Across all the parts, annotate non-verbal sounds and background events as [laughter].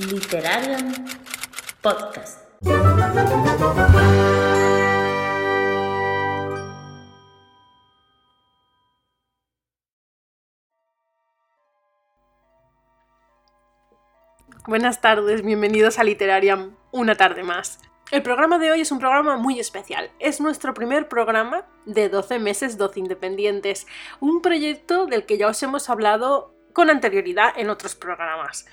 Literarium Podcast. Buenas tardes, bienvenidos a Literarium, una tarde más. El programa de hoy es un programa muy especial. Es nuestro primer programa de 12 meses, 12 independientes. Un proyecto del que ya os hemos hablado con anterioridad en otros programas.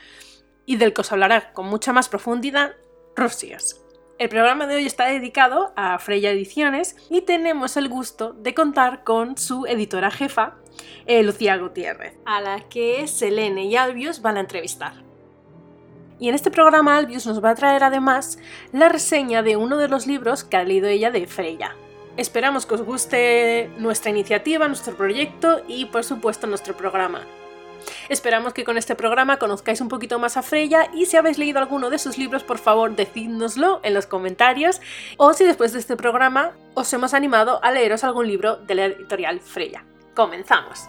Y del que os hablará con mucha más profundidad Rosias. El programa de hoy está dedicado a Freya Ediciones y tenemos el gusto de contar con su editora jefa, eh, Lucía Gutiérrez, a la que Selene y Albius van a entrevistar. Y en este programa Albius nos va a traer además la reseña de uno de los libros que ha leído ella de Freya. Esperamos que os guste nuestra iniciativa, nuestro proyecto y por supuesto nuestro programa. Esperamos que con este programa conozcáis un poquito más a Freya y si habéis leído alguno de sus libros, por favor, decídnoslo en los comentarios o si después de este programa os hemos animado a leeros algún libro de la editorial Freya. Comenzamos.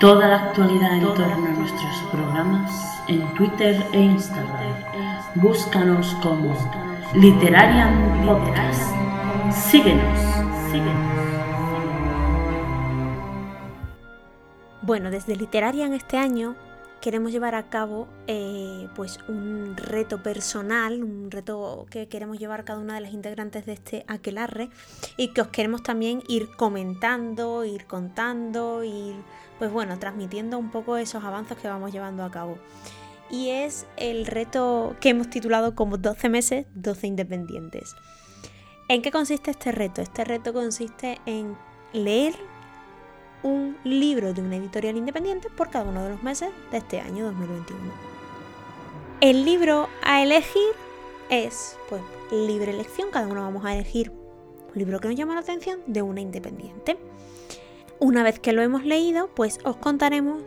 Toda la actualidad en torno a nuestros programas en Twitter e Instagram. Búscanos como Literarian Podcast. Síguenos, síguenos. Bueno, desde Literarian este año queremos llevar a cabo eh, pues un reto personal, un reto que queremos llevar cada una de las integrantes de este aquelarre y que os queremos también ir comentando, ir contando, ir pues bueno, transmitiendo un poco esos avances que vamos llevando a cabo y es el reto que hemos titulado como 12 meses, 12 independientes. ¿En qué consiste este reto? Este reto consiste en leer un libro de una editorial independiente por cada uno de los meses de este año 2021. El libro a elegir es pues libre elección, cada uno vamos a elegir un libro que nos llama la atención de una independiente. Una vez que lo hemos leído, pues os contaremos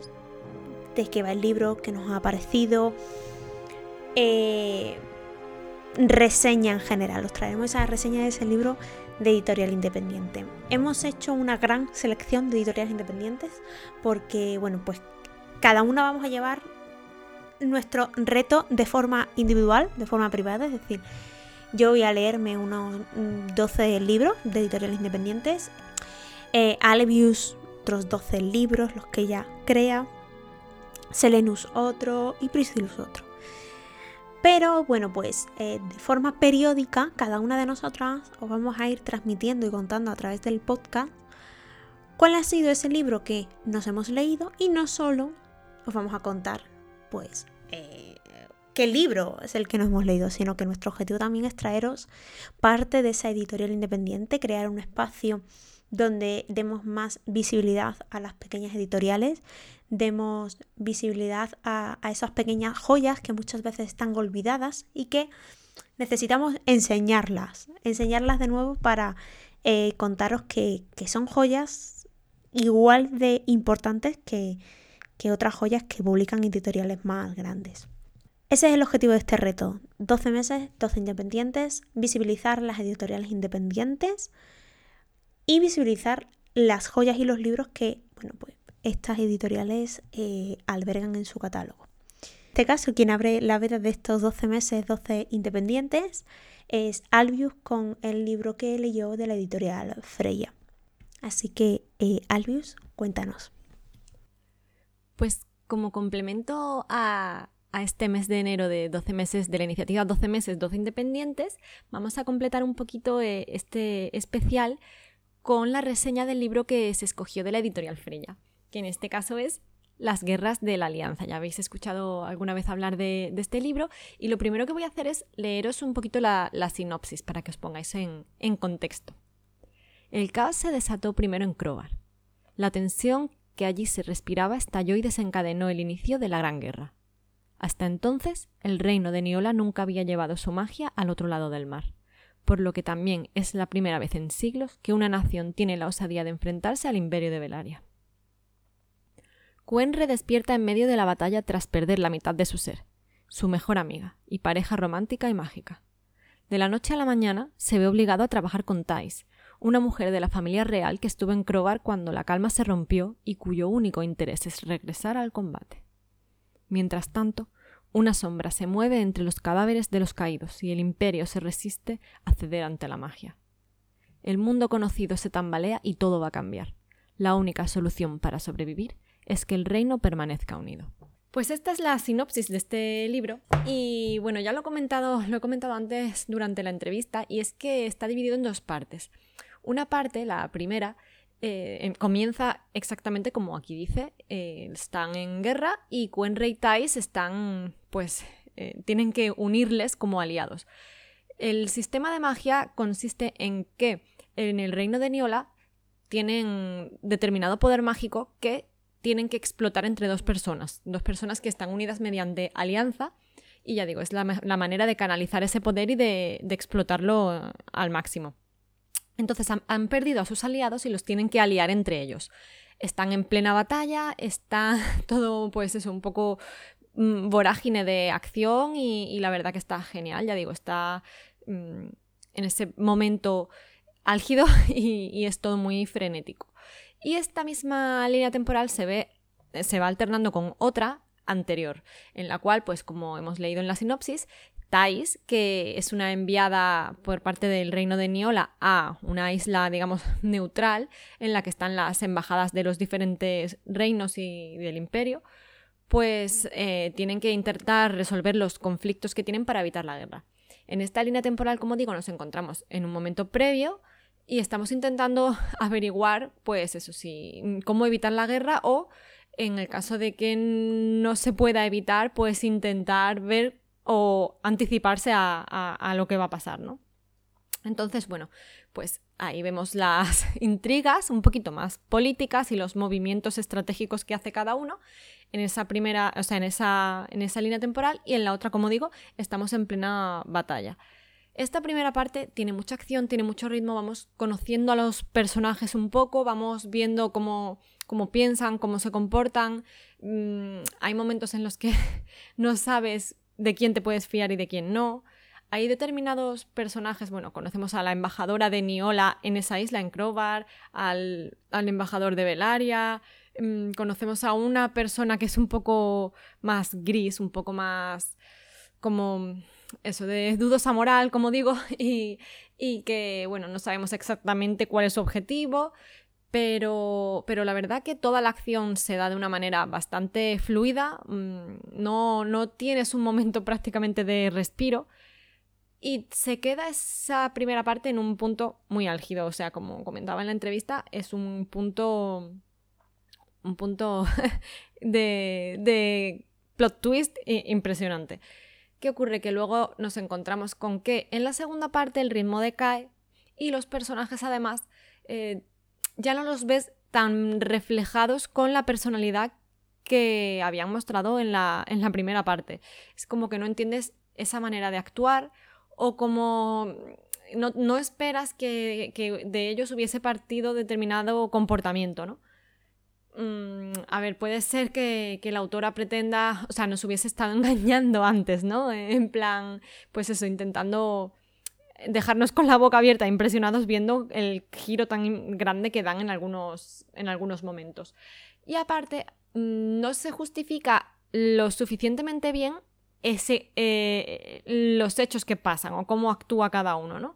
de qué va el libro, qué nos ha parecido, eh, reseña en general. Os traeremos esa reseña de ese libro de editorial independiente. Hemos hecho una gran selección de editoriales independientes porque, bueno, pues cada una vamos a llevar nuestro reto de forma individual, de forma privada, es decir, yo voy a leerme unos 12 libros de editoriales independientes, eh, Alevius otros 12 libros, los que ella crea, Selenus otro y Priscillus otro. Pero bueno, pues eh, de forma periódica, cada una de nosotras os vamos a ir transmitiendo y contando a través del podcast cuál ha sido ese libro que nos hemos leído y no solo os vamos a contar, pues, eh, qué libro es el que nos hemos leído, sino que nuestro objetivo también es traeros parte de esa editorial independiente, crear un espacio donde demos más visibilidad a las pequeñas editoriales, demos visibilidad a, esas pequeñas joyas que muchas veces están olvidadas y que necesitamos enseñarlas, enseñarlas de nuevo para eh, contaros que, son joyas igual de importantes que, que otras joyas que publican editoriales más grandes. Ese es el objetivo de este reto. 12 meses, 12 independientes, visibilizar las editoriales independientes y visibilizar las joyas y los libros que, bueno, pues estas editoriales eh, albergan en su catálogo. En este caso, quien abre la veda de estos 12 meses, 12 independientes, es Albius con el libro que leyó de la editorial Freya. Así que, eh, Albius, cuéntanos. Pues como complemento a, este mes de enero de 12 meses de la iniciativa 12 meses, 12 independientes, vamos a completar un poquito eh, este especial con la reseña del libro que se escogió de la editorial Freya que en este caso es Las guerras de la alianza. Ya habéis escuchado alguna vez hablar de, este libro y lo primero que voy a hacer es leeros un poquito la, sinopsis para que os pongáis en, en contexto. El caos se desató primero en Crobar. La tensión que allí se respiraba estalló y desencadenó el inicio de la Gran Guerra. Hasta entonces, el reino de Niola nunca había llevado su magia al otro lado del mar, por lo que también es la primera vez en siglos que una nación tiene la osadía de enfrentarse al imperio de Belaria. Quen redespierta en medio de la batalla tras perder la mitad de su ser, su mejor amiga y pareja romántica y mágica. De la noche a la mañana se ve obligado a trabajar con Thais, una mujer de la familia real que estuvo en Crobar cuando la calma se rompió y cuyo único interés es regresar al combate. Mientras tanto, Una sombra se mueve entre los cadáveres de los caídos y el imperio se resiste a ceder ante la magia. El mundo conocido se tambalea y todo va a cambiar. La única solución para sobrevivir es que el reino permanezca unido. Pues esta es la sinopsis de este libro y bueno, ya lo he comentado, lo he comentado antes durante la entrevista y es que está dividido en dos partes. Una parte, la primera, eh, em, comienza exactamente como aquí dice, eh, están en guerra y Quenray y Thais están, pues, eh, tienen que unirles como aliados. El sistema de magia consiste en que en el reino de Niola tienen determinado poder mágico que tienen que explotar entre dos personas, dos personas que están unidas mediante alianza y ya digo, es la, manera de canalizar ese poder y de explotarlo al máximo. Entonces han, perdido a sus aliados y los tienen que aliar entre ellos. Están en plena batalla, está [laughs] todo, pues eso, un poco mm, vorágine de acción y, la verdad que está genial, ya digo, está mm, en ese momento álgido [laughs] y, es todo muy frenético. Y esta misma línea temporal se ve, se va alternando con otra anterior, en la cual, pues como hemos leído en la sinopsis, Thais, que es una enviada por parte del reino de Niola a una isla, digamos, [laughs] neutral, en la que están las embajadas de los diferentes reinos y del imperio, pues eh, tienen que intentar resolver los conflictos que tienen para evitar la guerra. En esta línea temporal, como digo, nos encontramos en un momento previo y estamos intentando [laughs] averiguar, pues eso sí, cómo evitar la guerra o, en el caso de que no se pueda evitar, pues intentar ver o anticiparse a, lo que va a pasar, ¿no? Entonces, bueno, pues ahí vemos las [laughs] intrigas un poquito más políticas y los movimientos estratégicos que hace cada uno en esa primera, o sea, en esa, en esa línea temporal y en la otra, como digo, estamos en plena batalla. Esta primera parte tiene mucha acción, tiene mucho ritmo, vamos conociendo a los personajes un poco, vamos viendo cómo, cómo piensan, cómo se comportan. Mm, hay momentos en los que [laughs] no sabes de quién te puedes fiar y de quién no. Hay determinados personajes, bueno, conocemos a la embajadora de Niola en esa isla, en Crobar, al, embajador de Velaria, mm, conocemos a una persona que es un poco más gris, un poco más como eso, de dudosa moral, como digo, [laughs] y, y que, bueno, no sabemos exactamente cuál es su objetivo, pero, pero la verdad que toda la acción se da de una manera bastante fluida, mm, no, no tienes un momento [laughs] prácticamente de respiro y se queda esa primera parte en un punto muy álgido, o sea, como comentaba en la entrevista, es un punto un punto [laughs] de, de plot twist impresionante. ¿Qué ocurre? Que luego nos encontramos con que en la segunda parte el ritmo decae y los personajes además eh, ya no los ves tan reflejados con la personalidad que habían mostrado en la, en la primera parte. Es como que no entiendes esa manera de actuar o como no, esperas que, de ellos hubiese partido determinado comportamiento, ¿no? Mm, a ver, puede ser que, que, la autora pretenda, o sea, nos hubiese estado [laughs] engañando antes, ¿no? En plan, pues eso, intentando dejarnos con la boca abierta, impresionados viendo el giro tan grande que dan en algunos, en algunos momentos. Y aparte, mm, no se justifica lo suficientemente bien ese, eh, los hechos que pasan o cómo actúa cada uno, ¿no?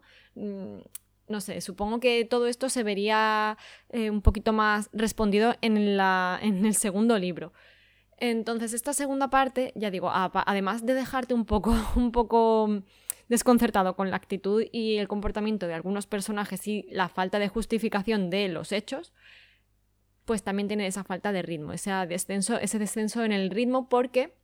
No sé, supongo que todo esto se vería eh, un poquito más respondido en, la, en el segundo libro. Entonces, esta segunda parte, ya digo, además de dejarte un poco, [laughs] un poco desconcertado con la actitud y el comportamiento de algunos personajes y la falta de justificación de los hechos, pues también tiene esa falta de ritmo, ese descenso, ese descenso en el ritmo porque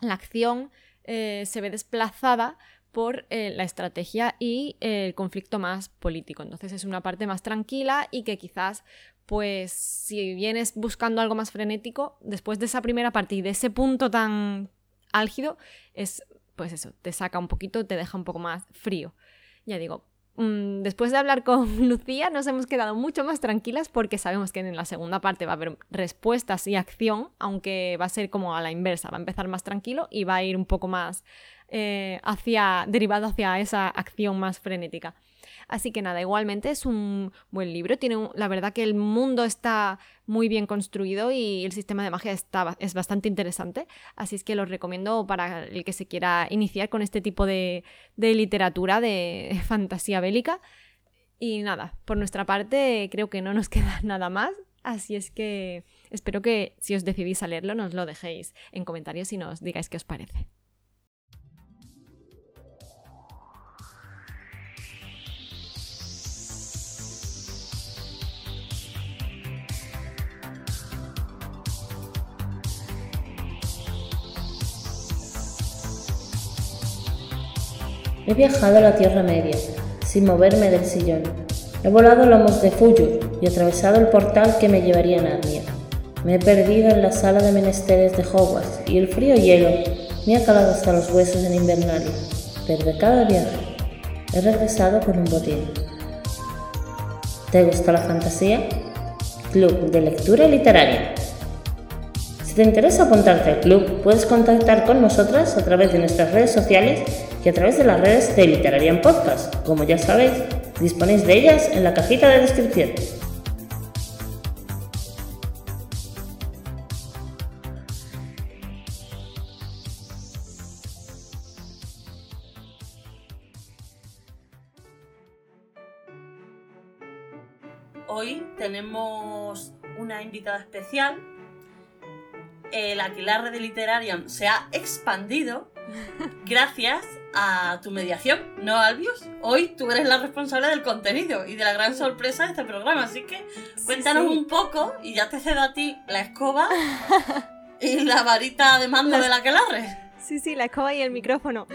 la acción eh, se ve desplazada por eh, la estrategia y el conflicto más político. Entonces es una parte más tranquila y que quizás, pues, si vienes buscando algo más frenético, después de esa primera parte y de ese punto tan álgido, es pues eso, te saca un poquito, te deja un poco más frío. Ya digo, mm, después de hablar con [laughs] Lucía nos hemos quedado mucho más tranquilas porque sabemos que en la segunda parte va a haber respuestas y acción, aunque va a ser como a la inversa, va a empezar más tranquilo y va a ir un poco más eh, hacia, derivado hacia esa acción más frenética. Así que nada, igualmente es un buen libro. Tiene la verdad que el mundo está muy bien construido y el sistema de magia está, es bastante interesante. Así es que lo recomiendo para el que se quiera iniciar con este tipo de, de literatura de [laughs] fantasía bélica. Y nada, por nuestra parte creo que no nos queda [laughs] nada más. Así es que espero que si os decidís a leerlo nos lo dejéis en comentarios y nos digáis qué os parece. He viajado a la Tierra Media, sin moverme del sillón. He volado lomos de Fuyur y atravesado el portal que me llevaría a Narnia. Me he perdido en la sala de menesteres de Hogwarts y el frío hielo me ha calado hasta los huesos en Invernalia. Pero de cada viaje he regresado con un botín. ¿Te gusta la fantasía? Club de Lectura Literaria. Si te interesa apuntarte al club, puedes contactar con nosotras a través de nuestras redes sociales y a través de las redes de Literarian Podcast. Como ya sabéis, disponéis de ellas en la cajita de descripción. Hoy tenemos una invitada especial. El aquelarre de Literarian se ha expandido [laughs] gracias a tu mediación, ¿no, Albius? Hoy tú eres la responsable del contenido y de la gran sorpresa de este programa, así que cuéntanos un poco y ya te cedo a ti la escoba [laughs] y la varita de mando de la aquelarre. Sí, sí, la escoba y el micrófono.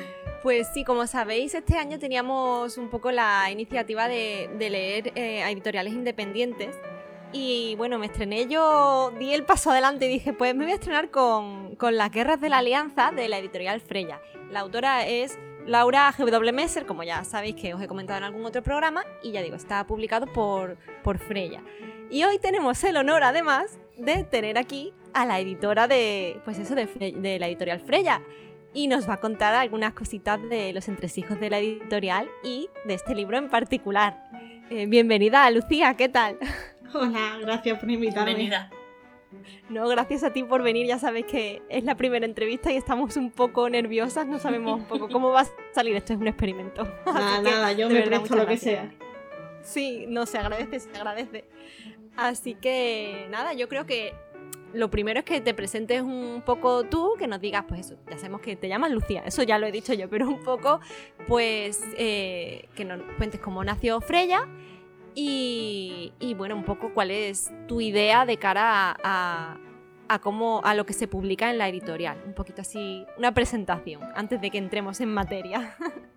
Pues sí, como sabéis, este año teníamos un poco la iniciativa de, leer eh, a editoriales independientes y bueno, me estrené yo, di el paso adelante y dije, pues me voy a estrenar con, Las Guerras de la Alianza de la editorial Freya. La autora es Laura G.W. Messer, como ya sabéis que os he comentado en algún otro programa, y ya digo, está publicado por, por Freya. Y hoy tenemos el honor, además, de tener aquí a la editora de, pues eso, de, la editorial Freya. Y nos va a contar algunas cositas de los entresijos de la editorial y de este libro en particular. Eh, bienvenida, Lucía, ¿qué tal? Hola, gracias por invitarme. Bienvenida. No, gracias a ti por venir. Ya sabes que es la primera entrevista y estamos un poco nerviosas. No sabemos un poco cómo va a salir. Esto es un experimento. [laughs] Nada, nada, yo me presto lo que sea. Sí, no, se agradece, se agradece. Así que nada, yo creo que lo primero es que te presentes un poco tú, que nos digas, pues eso, ya sabemos que te llamas Lucía, eso ya lo he dicho yo, pero un poco, pues, eh, que nos cuentes cómo nació Freya y, bueno, un poco cuál es tu idea de cara a, cómo, a lo que se publica en la editorial. Un poquito así, una presentación antes de que entremos en materia. [laughs]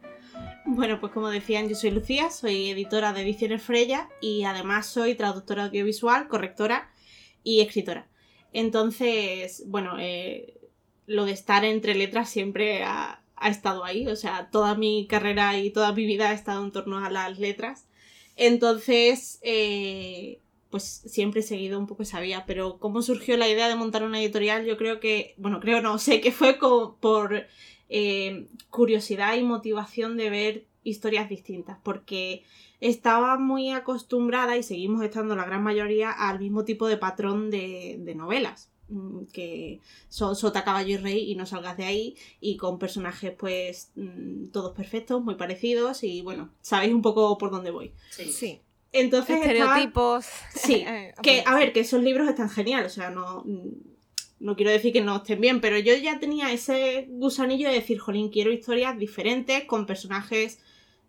Bueno, pues como decían, yo soy Lucía, soy editora de Ediciones Freya y además soy traductora audiovisual, correctora y escritora. Entonces, bueno, eh, lo de estar entre letras siempre ha, ha, estado ahí, o sea, toda mi carrera y toda mi vida ha estado en torno a las letras entonces, eh, pues siempre he seguido un poco esa vía, pero cómo surgió la idea de montar una editorial, yo creo que, bueno, creo no, sé que fue por eh, curiosidad y motivación de ver historias distintas, porque estaba muy acostumbrada y seguimos estando la gran mayoría al mismo tipo de patrón de novelas. Mm, que son sota, caballo y rey y no salgas de ahí y con personajes pues mm, todos perfectos, muy parecidos y bueno, sabéis un poco por dónde voy. Sí. Entonces estereotipos. Sí, [laughs] eh, que a ver, que esos libros están geniales, o sea, no no quiero decir que no estén bien, pero yo ya tenía ese gusanillo de decir, jolín, quiero historias diferentes con personajes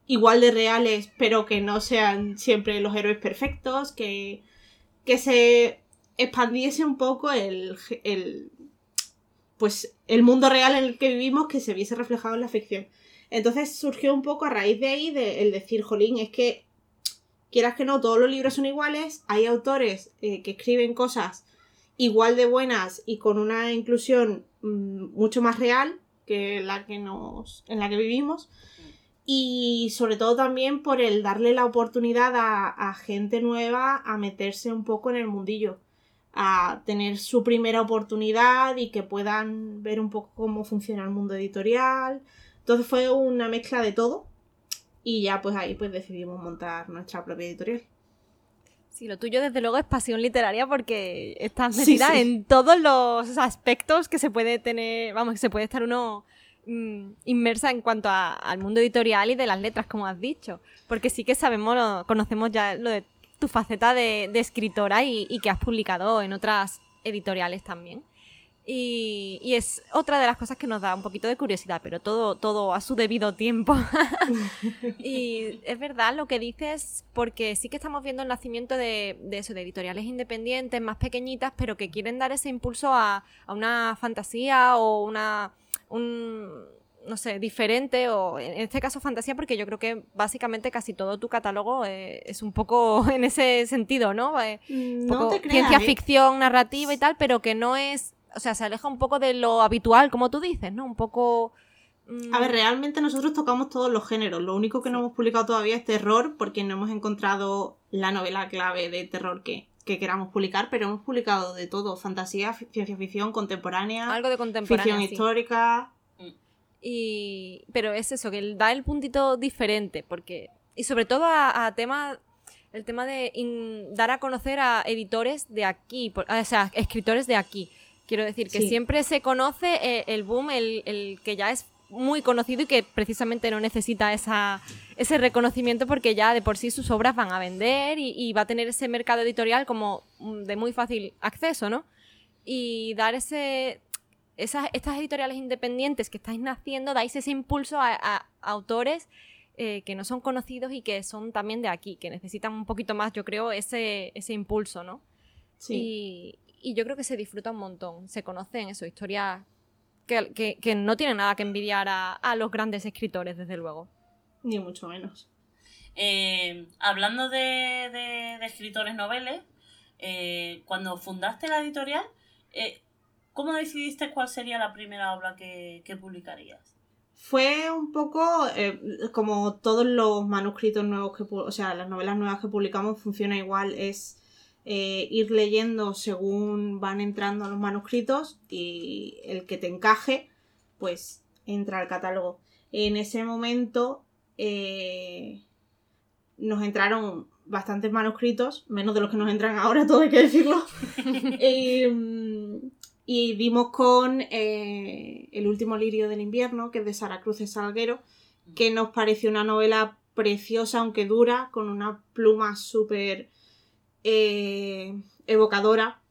igual de reales, pero que no sean siempre los héroes perfectos, que que se expandiese un poco el, pues el mundo real en el que vivimos que se viese reflejado en la ficción. Entonces surgió un poco a raíz de ahí el decir, jolín, es que quieras que no, todos los libros son iguales, hay autores eh, que escriben cosas igual de buenas y con una inclusión mm, mucho más real que la que nos en la que vivimos y sobre todo también por el darle la oportunidad a gente nueva a meterse un poco en el mundillo a tener su primera oportunidad y que puedan ver un poco cómo funciona el mundo editorial. Entonces fue una mezcla de todo y ya pues ahí pues decidimos montar nuestra propia editorial. Sí, lo tuyo desde luego es pasión literaria porque estás metida en todos los aspectos que se puede tener, vamos, que se puede estar uno mm, inmersa en cuanto al mundo editorial y de las letras, como has dicho. Porque sí que sabemos, conocemos ya lo de tu faceta de, escritora y, que has publicado en otras editoriales también. Y, es otra de las cosas que nos da un poquito de curiosidad, pero todo, todo a su debido tiempo. [laughs] y es verdad lo que dices, porque sí que estamos viendo el nacimiento de, eso, de editoriales independientes, más pequeñitas, pero que quieren dar ese impulso a, una fantasía o una. Un, no sé, diferente, o en este caso fantasía, porque yo creo que básicamente casi todo tu catálogo eh, es un poco [laughs] en ese sentido, ¿no? Eh, no ciencia ¿eh? ficción, narrativa y tal, pero que no es o sea, se aleja un poco de lo habitual, como tú dices, ¿no? Un poco... Mm, A ver, realmente nosotros tocamos todos los géneros. Lo único que no hemos publicado todavía es terror, porque no hemos encontrado la novela clave de terror que, queramos publicar, pero hemos publicado de todo: fantasía, ciencia ficción, contemporánea, algo de contemporánea, ficción histórica. Y... Pero es eso, que da el puntito diferente, porque. Y sobre todo a, temas. El tema de dar a conocer a editores de aquí, o sea, escritores de aquí. Quiero decir que siempre se conoce eh, el boom, el, que ya es muy conocido y que precisamente no necesita esa, ese reconocimiento porque ya de por sí sus obras van a vender y, va a tener ese mercado editorial como mm, de muy fácil acceso, ¿no? Y dar ese... Esas, estas editoriales independientes que estáis naciendo, dais ese impulso a, autores eh, que no son conocidos y que son también de aquí, que necesitan un poquito más, yo creo, ese, ese impulso, ¿no? Sí y yo creo que se disfruta un montón. Se conocen eso, historias que, que, no tienen nada que envidiar a, los grandes escritores, desde luego. Ni mucho menos. Eh, hablando de, escritores noveles, eh, cuando fundaste la editorial, eh, ¿cómo decidiste cuál sería la primera obra que, que publicarías? Fue un poco como todos los manuscritos nuevos que, o sea, las novelas nuevas que publicamos funciona igual, es eh, ir leyendo según van entrando los manuscritos y el que te encaje, pues entra al catálogo. En ese momento eh, nos entraron bastantes manuscritos, menos de los que nos entran ahora, [laughs] todo hay que decirlo. [laughs] y, vimos con eh, El último lirio del invierno, que es de Sara Cruz Salguero, que nos pareció una novela preciosa, aunque dura, con una pluma súper eh, evocadora.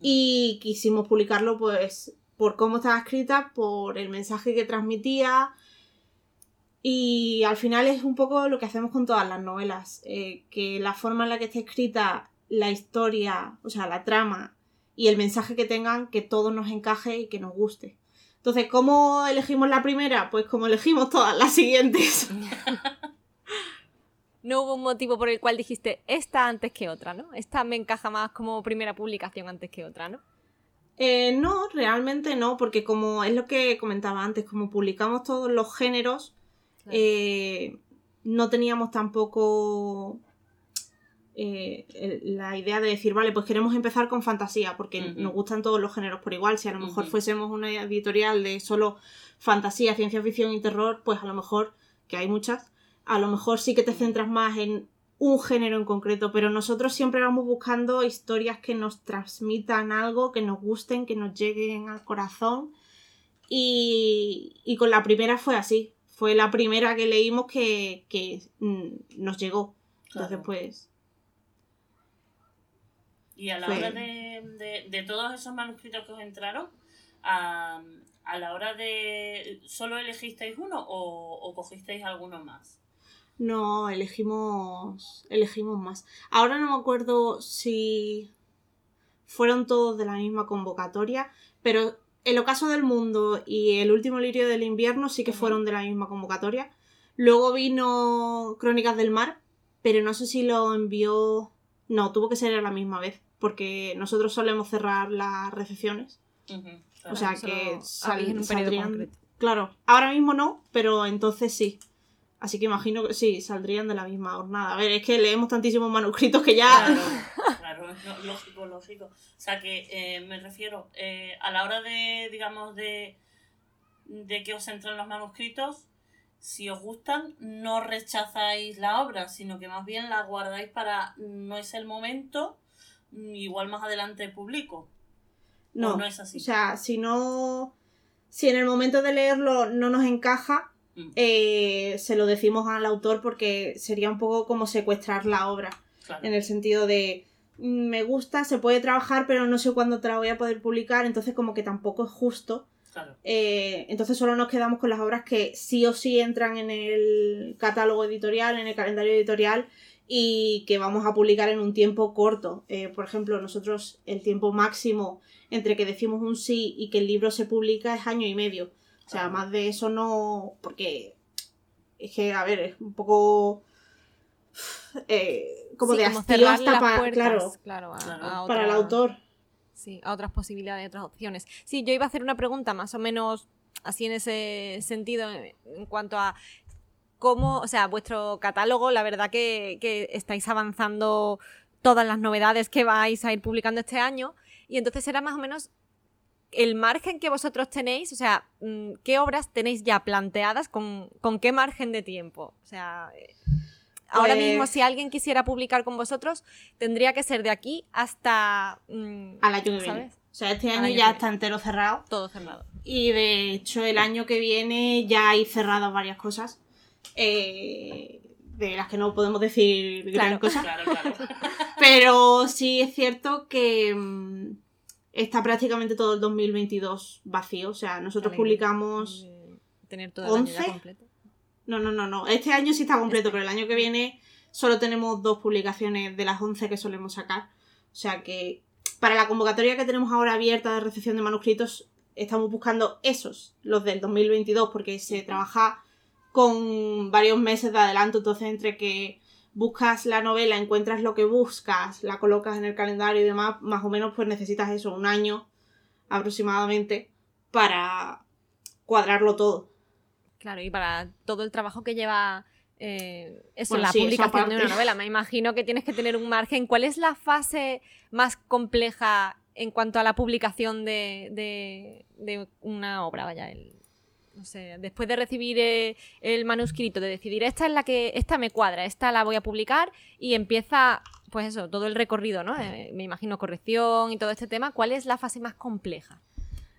Y quisimos publicarlo pues por cómo estaba escrita, por el mensaje que transmitía. Y al final es un poco lo que hacemos con todas las novelas, eh, que la forma en la que está escrita la historia, o sea, la trama y el mensaje que tengan, que todo nos encaje y que nos guste. Entonces, ¿cómo elegimos la primera? Pues como elegimos todas las siguientes. [laughs] no hubo un motivo por el cual dijiste esta antes que otra, ¿no? Esta me encaja más como primera publicación antes que otra, ¿no? Eh, no, realmente no, porque como es lo que comentaba antes, como publicamos todos los géneros, eh, no teníamos tampoco eh, la idea de decir, vale, pues queremos empezar con fantasía, porque nos gustan todos los géneros por igual. Si a lo mejor fuésemos una editorial de solo fantasía, ciencia ficción y terror, pues a lo mejor, que hay muchas, a lo mejor sí que te centras más en un género en concreto, pero nosotros siempre vamos buscando historias que nos transmitan algo, que nos gusten, que nos lleguen al corazón. Y, con la primera fue así. Fue la primera que leímos que, mm, nos llegó. Entonces, pues. Y a la hora de, todos esos manuscritos que os entraron, a, la hora de. ¿Solo elegisteis uno o, o cogisteis alguno más? No, elegimos. elegimos más. Ahora no me acuerdo si fueron todos de la misma convocatoria, pero el ocaso del mundo y el último lirio del invierno sí que fueron de la misma convocatoria. Luego vino Crónicas del Mar, pero no sé si lo envió. No, tuvo que ser a la misma vez, porque nosotros solemos cerrar las recepciones. O sea que saldrían. Claro, ahora mismo no, pero entonces sí. Así que imagino que sí, saldrían de la misma jornada. A ver, es que leemos tantísimos manuscritos que ya. Claro, [laughs] claro lógico, lógico. O sea que eh, me refiero, eh, a la hora de, digamos, de, de que os entren los manuscritos, si os gustan, no rechazáis la obra, sino que más bien la guardáis para no es el momento, igual más adelante publico. No, ¿O no es así? O sea, si no. Si en el momento de leerlo no nos encaja, Mm, eh, se lo decimos al autor porque sería un poco como secuestrar la obra. claro. En el sentido de. mm, Me gusta, se puede trabajar, pero no sé cuándo te la voy a poder publicar, entonces como que tampoco es justo. claro. Eh, entonces solo nos quedamos con las obras que sí o sí entran en el catálogo editorial, en el calendario editorial y que vamos a publicar en un tiempo corto. Eh, por ejemplo, nosotros el tiempo máximo entre que decimos un sí y que el libro se publica es año y medio. O sea, Claro. más de eso no... porque es que, a ver, es un poco... eh, como Sí, de como hastío hasta las para... puertas, Claro, claro, a- Claro. a para el autor. Sí, a otras posibilidades, otras opciones. Sí, yo iba a hacer una pregunta más o menos así en ese sentido, en en cuanto a cómo, o sea, vuestro catálogo, la verdad que, que estáis avanzando todas las novedades que vais a ir publicando este año, y entonces era más o menos el margen que vosotros tenéis, o sea, mm, qué obras tenéis ya planteadas, con, con qué margen de tiempo. O sea, ahora Pues- mismo si alguien quisiera publicar con vosotros, tendría que ser de aquí hasta... Al año que viene. O sea, este año ya está entero cerrado. Todo cerrado. Y de hecho, el año que viene ya hay cerradas varias cosas. Eh, de las que no podemos decir gran Claro. cosa. Claro, claro. [laughs] Pero sí es cierto que mm, está prácticamente todo el 2022 vacío. O sea, nosotros Alegre. publicamos. Eh, Tener todo el año ya 11. completo. No, no, no, no. Este año sí está completo, Este. pero el año que viene solo tenemos dos publicaciones de las 11 que solemos sacar. O sea que para la convocatoria que tenemos ahora abierta de recepción de manuscritos, estamos buscando esos, los del 2022, porque se trabaja con varios meses de adelanto. Entonces, entre que buscas la novela, encuentras lo que buscas, la colocas en el calendario y demás, más o menos pues necesitas eso, un año aproximadamente para cuadrarlo todo. Claro, y para todo el trabajo que lleva eh, eso, Bueno, la sí, publicación de una novela. Me imagino que tienes que tener un margen. ¿Cuál es la fase más compleja en cuanto a la publicación de, de- de una obra? Vaya, el- después de recibir eh, el manuscrito, de decidir esta es la que, esta me cuadra, esta la voy a publicar y empieza, pues eso, todo el recorrido, ¿no? Eh, me imagino corrección y todo este tema. ¿Cuál es la fase más compleja?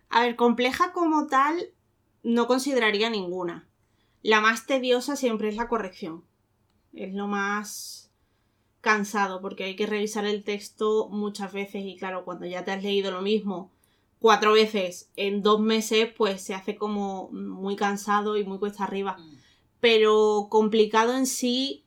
A ver, compleja como tal, no consideraría ninguna. La más tediosa siempre es la corrección. Es lo más cansado porque hay que revisar el texto muchas veces y claro, cuando ya te has leído lo mismo cuatro veces en dos meses, pues se hace como muy cansado y muy cuesta arriba. Mm, Pero complicado en sí,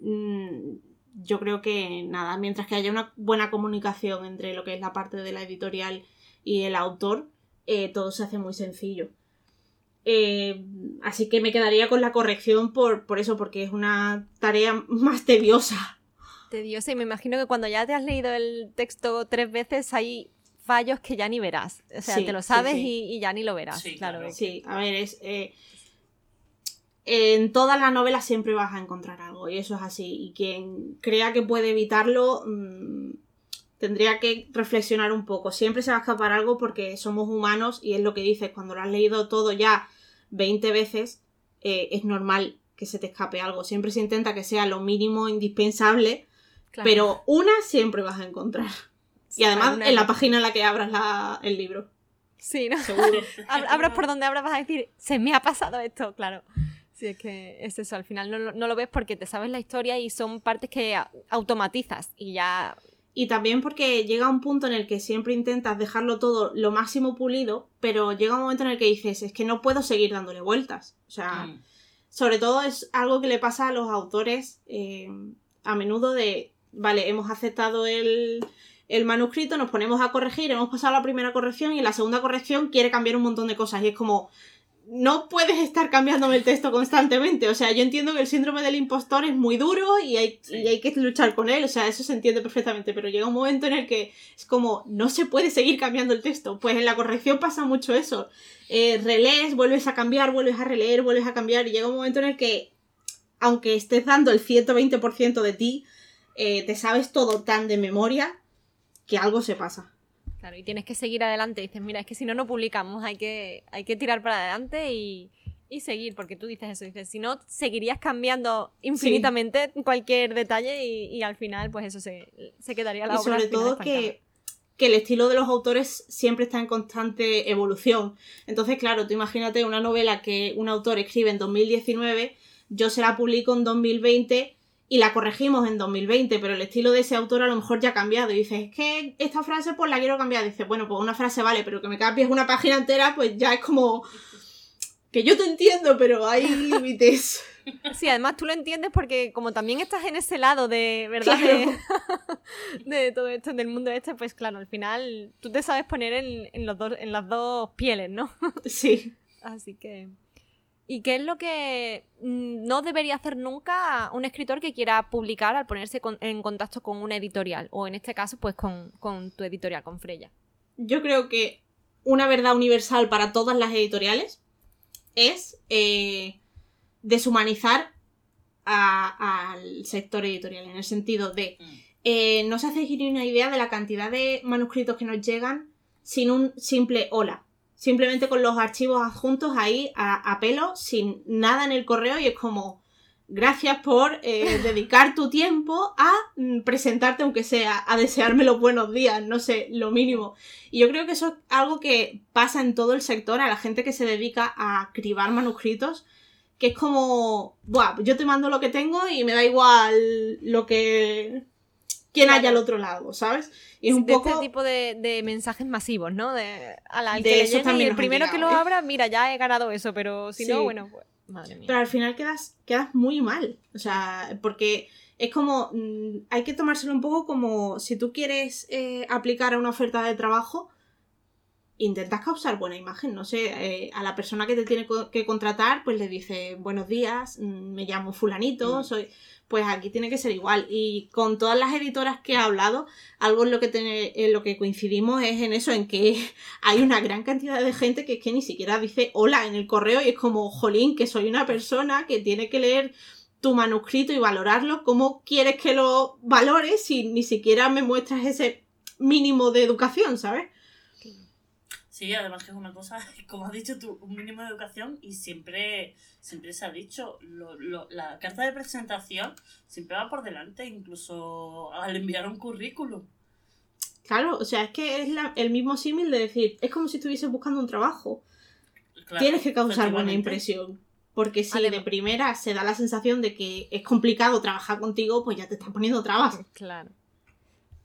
mm, yo creo que nada, mientras que haya una buena comunicación entre lo que es la parte de la editorial y el autor, eh, todo se hace muy sencillo. Eh, así que me quedaría con la corrección por, por eso, porque es una tarea [laughs] más tediosa. tediosa y me imagino que cuando ya te has leído el texto tres veces hay fallos que ya ni verás. O sea, Sí, te lo sabes sí. Y, y ya ni lo verás. Sí, claro. claro. Sí, a ver, es. eh, en todas las novelas siempre vas a encontrar algo, y eso es así. Y quien crea que puede evitarlo, mm, tendría que reflexionar un poco. Siempre se va a escapar algo porque somos humanos, y es lo que dices, cuando lo has leído todo ya 20 veces, eh, es normal que se te escape algo. Siempre se intenta que sea lo mínimo indispensable, Claro. pero una siempre vas a encontrar. Y además en la página en la que abras la- el libro, Sí, ¿no? seguro. [laughs] Ab- Abras por donde abras vas a decir, se me ha pasado esto, claro. Sí, es que es eso, al final no, lo- no lo ves porque te sabes la historia y son partes que a- automatizas y ya... Y también porque llega un punto en el que siempre intentas dejarlo todo lo máximo pulido, pero llega un momento en el que dices, es que no puedo seguir dándole vueltas. O sea, mm, sobre todo es algo que le pasa a los autores eh, a menudo de, vale, hemos aceptado el, el manuscrito, nos ponemos a corregir, hemos pasado la primera corrección y en la segunda corrección quiere cambiar un montón de cosas y es como, no puedes estar cambiándome el texto constantemente. O sea, yo entiendo que el síndrome del impostor es muy duro y hay, Sí. y hay que luchar con él, o sea, eso se entiende perfectamente, pero llega un momento en el que es como, no se puede seguir cambiando el texto. Pues en la corrección pasa mucho eso. Eh, relees, vuelves a cambiar, vuelves a releer, vuelves a cambiar y llega un momento en el que, aunque estés dando el 120% de ti, eh, te sabes todo tan de memoria que algo se pasa. Claro, y tienes que seguir adelante. Dices, mira, es que si no, no publicamos, hay que, hay que tirar para adelante y, y seguir, porque tú dices eso, dices, si no, seguirías cambiando infinitamente cualquier detalle y, al final, pues eso se, quedaría la y Sobre todo que, que, el estilo de los autores siempre está en constante evolución. Entonces, claro, tú imagínate una novela que un autor escribe en 2019, yo se la publico en 2020 y la corregimos en 2020, pero el estilo de ese autor a lo mejor ya ha cambiado. Y dices, es que esta frase pues la quiero cambiar. Dices, bueno, pues una frase vale, pero que me cambies una página entera, pues ya es como que yo te entiendo, pero hay límites. [laughs] Sí, además tú lo entiendes porque como también estás en ese lado de, ¿verdad? [laughs] De, todo esto, del mundo este, pues claro, al final tú te sabes poner en, los dos, en las dos pieles, ¿no? Sí. Así que... ¿Y qué es lo que mm, no debería hacer nunca un escritor que quiera publicar al ponerse en contacto con una editorial? O en este caso, pues con, con tu editorial, con Freya. Yo creo que una verdad universal para todas las editoriales es eh, deshumanizar al sector editorial, en el sentido de mm. eh, no se hace ni una idea de la cantidad de manuscritos que nos llegan sin un simple hola. Simplemente con los archivos adjuntos ahí a, pelo, sin nada en el correo, y es como gracias por eh, [laughs] dedicar tu tiempo a mm, presentarte, aunque sea, a desearme los buenos días, no sé, lo mínimo. Y yo creo que eso es algo que pasa en todo el sector, a la gente que se dedica a cribar manuscritos, que es como, Buah, yo te mando lo que tengo y me da igual lo que... quién haya al otro lado, ¿sabes? Y es un de este poco... este tipo de, mensajes masivos, ¿no? De, a la, que eso también el primero que lo abra, mira, ya he ganado eso, pero si no, bueno, pues... Pero al final quedas, quedas muy mal. O sea, porque es como. Mm, hay que tomárselo un poco como si tú quieres eh, aplicar a una oferta de trabajo. Intentas causar buena imagen, no sé, eh, a la persona que te tiene que contratar, pues le dice buenos días, mm, me llamo fulanito, mm. soy pues aquí tiene que ser igual. Y con todas las editoras que he hablado, algo en lo que, lo que coincidimos es en eso, en que [laughs] hay una gran cantidad de gente que es que ni siquiera dice hola en el correo y es como, jolín, que soy una persona que tiene que leer tu manuscrito y valorarlo. ¿Cómo quieres que lo valores si ni siquiera me muestras ese mínimo de educación, ¿sabes? Sí, además que es una cosa, [laughs] como has dicho tú, un mínimo de educación y siempre, siempre se ha dicho, la carta de presentación siempre va por delante, incluso al enviar un currículum. Claro, o sea, es que es el mismo símil de decir, es como si estuvieses buscando un trabajo. Tienes que causar buena impresión. Porque si de primera se da la sensación de que es complicado trabajar contigo, pues ya te están poniendo trabas. Claro.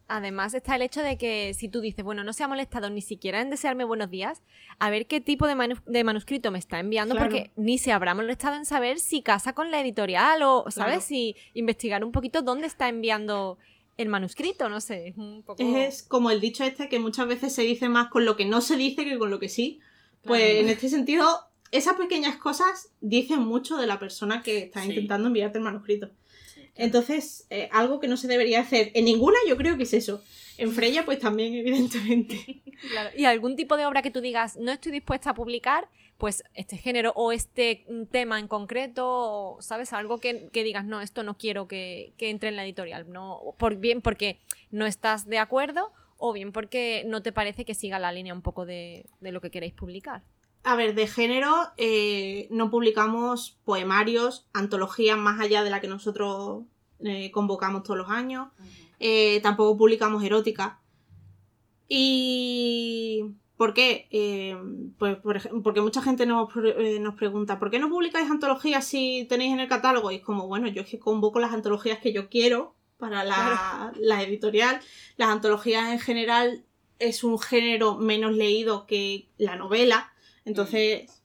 Además está el hecho de que si tú dices, bueno, no se ha molestado ni siquiera en desearme buenos días, a ver qué tipo de, manuscrito me está enviando, porque ni se habrá molestado en saber si casa con la editorial o, ¿sabes? Si investigar un poquito dónde está enviando el manuscrito, no sé. Es, un poco... es como el dicho este que muchas veces se dice más con lo que no se dice que con lo que sí. Pues en este sentido, esas pequeñas cosas dicen mucho de la persona que está intentando enviarte el manuscrito. Entonces, eh, algo que no se debería hacer en ninguna, yo creo que es eso. En Freya, pues también, [laughs] evidentemente. Y algún tipo de obra que tú digas, no estoy dispuesta a publicar, pues este género o este tema en concreto, ¿sabes? Algo que, digas, no, esto no quiero que, entre en la editorial. No, por, bien porque no estás de acuerdo o bien porque no te parece que siga la línea un poco de, de lo que queréis publicar. A ver, de género eh, no publicamos poemarios, antologías más allá de la que nosotros eh, convocamos todos los años. Eh, tampoco publicamos erótica. ¿Y por qué? pues porque mucha gente nos, nos, pregunta, ¿por qué no publicáis antologías si tenéis en el catálogo? Y es como, bueno, yo es que convoco las antologías que yo quiero para la, la editorial. Las antologías en general es un género menos leído que la novela. Entonces,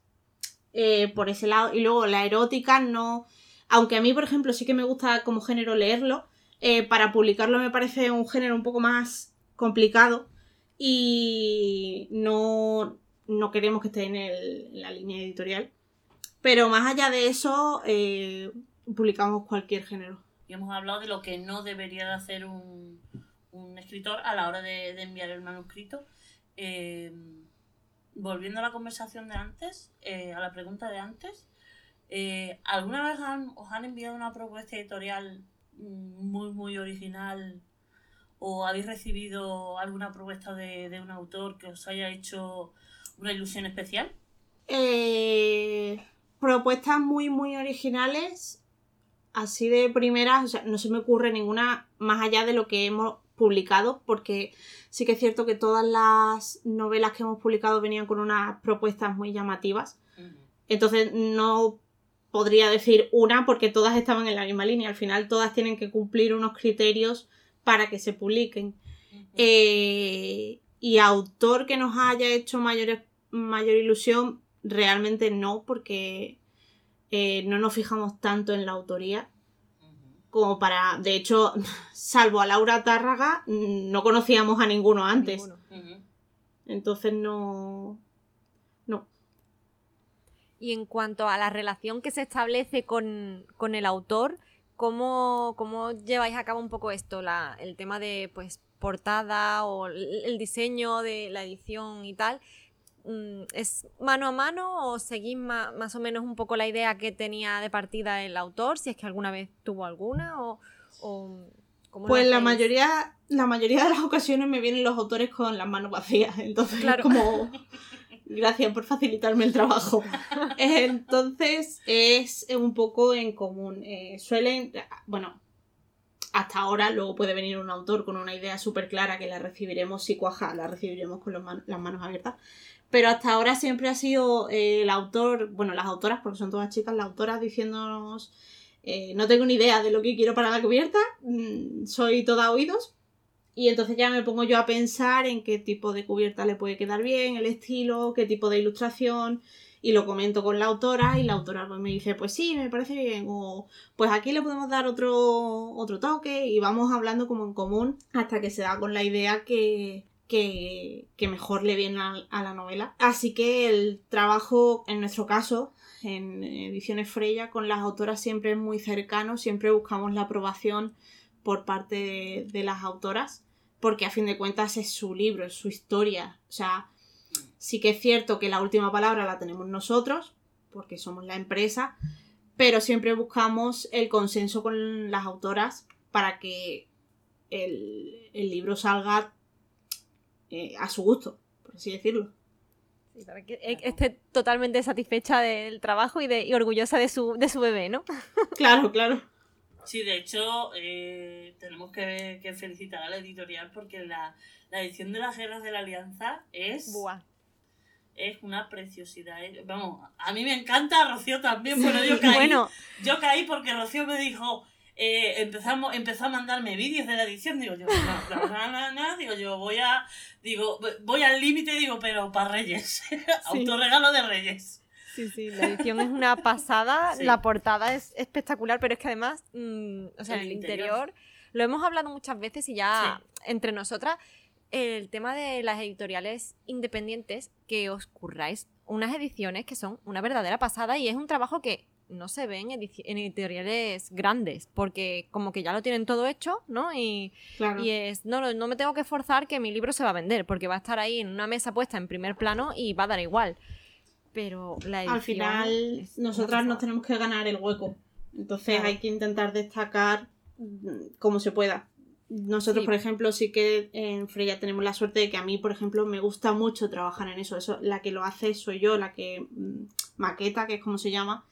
eh, por ese lado. Y luego la erótica no. Aunque a mí, por ejemplo, sí que me gusta como género leerlo, eh, para publicarlo me parece un género un poco más complicado. Y no, no queremos que esté en, la línea editorial. Pero más allá de eso, eh, publicamos cualquier género. Y hemos hablado de lo que no debería de hacer un, escritor a la hora de, enviar el manuscrito volviendo a la conversación de antes, eh, a la pregunta de antes, eh, ¿alguna vez os han enviado una propuesta editorial muy, muy original o habéis recibido alguna propuesta de, un autor que os haya hecho una ilusión especial? Eh, propuestas muy, muy originales, así de primeras, o sea, no se me ocurre ninguna más allá de lo que hemos publicado, porque sí que es cierto que todas las novelas que hemos publicado venían con unas propuestas muy llamativas. Entonces no podría decir una porque todas estaban en la misma línea. Al final todas tienen que cumplir unos criterios para que se publiquen. Eh, y autor que nos haya hecho mayor, mayor ilusión, realmente no, porque eh, no nos fijamos tanto en la autoría como para, de hecho, [laughs] salvo a Laura Tárraga, no conocíamos a ninguno antes. Entonces no... No. Y en cuanto a la relación que se establece con, el autor, ¿cómo, ¿cómo, lleváis a cabo un poco esto? La, el tema de pues portada o el diseño de la edición y tal. Mm, ¿Es mano a mano o seguís más, o menos un poco la idea que tenía de partida el autor, si es que alguna vez tuvo alguna o... pues la mayoría, la mayoría de las ocasiones me vienen los autores con las manos vacías, entonces claro. como... Gracias por facilitarme el trabajo. [laughs] Entonces es un poco en común. Eh, suelen, bueno, hasta ahora luego puede venir un autor con una idea súper clara que la recibiremos si cuaja, la recibiremos con las manos abiertas. Pero hasta ahora siempre ha sido eh, el autor, bueno, las autoras, porque son todas chicas, las autoras diciéndonos, eh, no tengo ni idea de lo que quiero para la cubierta, mm, soy toda oídos. Y entonces ya me pongo yo a pensar en qué tipo de cubierta le puede quedar bien, el estilo, qué tipo de ilustración, y lo comento con la autora y la autora pues me dice, pues sí, me parece bien, o pues aquí le podemos dar otro, otro toque y vamos hablando como en común hasta que se da con la idea que, que, mejor le viene a, la novela. Así que el trabajo, en nuestro caso, en Ediciones Freya, con las autoras siempre es muy cercano, siempre buscamos la aprobación por parte de, las autoras, porque a fin de cuentas es su libro, es su historia. O sea, sí que es cierto que la última palabra la tenemos nosotros, porque somos la empresa, pero siempre buscamos el consenso con las autoras para que el, el libro salga eh, a su gusto, por así decirlo. que esté totalmente satisfecha del trabajo y, de, orgullosa de su, de su bebé, ¿no? [laughs] claro, claro. Sí, de hecho, eh, tenemos que, felicitar a la editorial porque la, edición de las guerras de la alianza es. Es una preciosidad. ¿eh? Vamos, a mí me encanta, Rocío también, pero yo [laughs] caí. bueno. Yo caí porque Rocío me dijo, eh, empezamos, empezó a mandarme vídeos de la edición, digo yo, no, no, no, digo yo, voy a, digo, voy al límite, digo, pero para Reyes, [laughs] autorregalo de Reyes. Sí, sí, la edición es una pasada, [laughs] la portada es espectacular, pero es que además, mm, o sea, el, el interior, lo hemos hablado muchas veces y ya entre nosotras, el tema de las editoriales independientes, que os curráis unas ediciones que son una verdadera pasada y es un trabajo que no se ven en editoriales grandes, porque como que ya lo tienen todo hecho, ¿no? Y, y es, no, no me tengo que forzar que mi libro se va a vender, porque va a estar ahí en una mesa puesta en primer plano y va a dar igual. Pero la Al final, nosotras nos tenemos que ganar el hueco. Entonces hay que intentar destacar mm, como se pueda. Nosotros, por ejemplo, sí que en Freya tenemos la suerte de que a mí, por ejemplo, me gusta mucho trabajar en eso. Eso, la que lo hace soy yo, la que mm, maqueta, que es como se llama,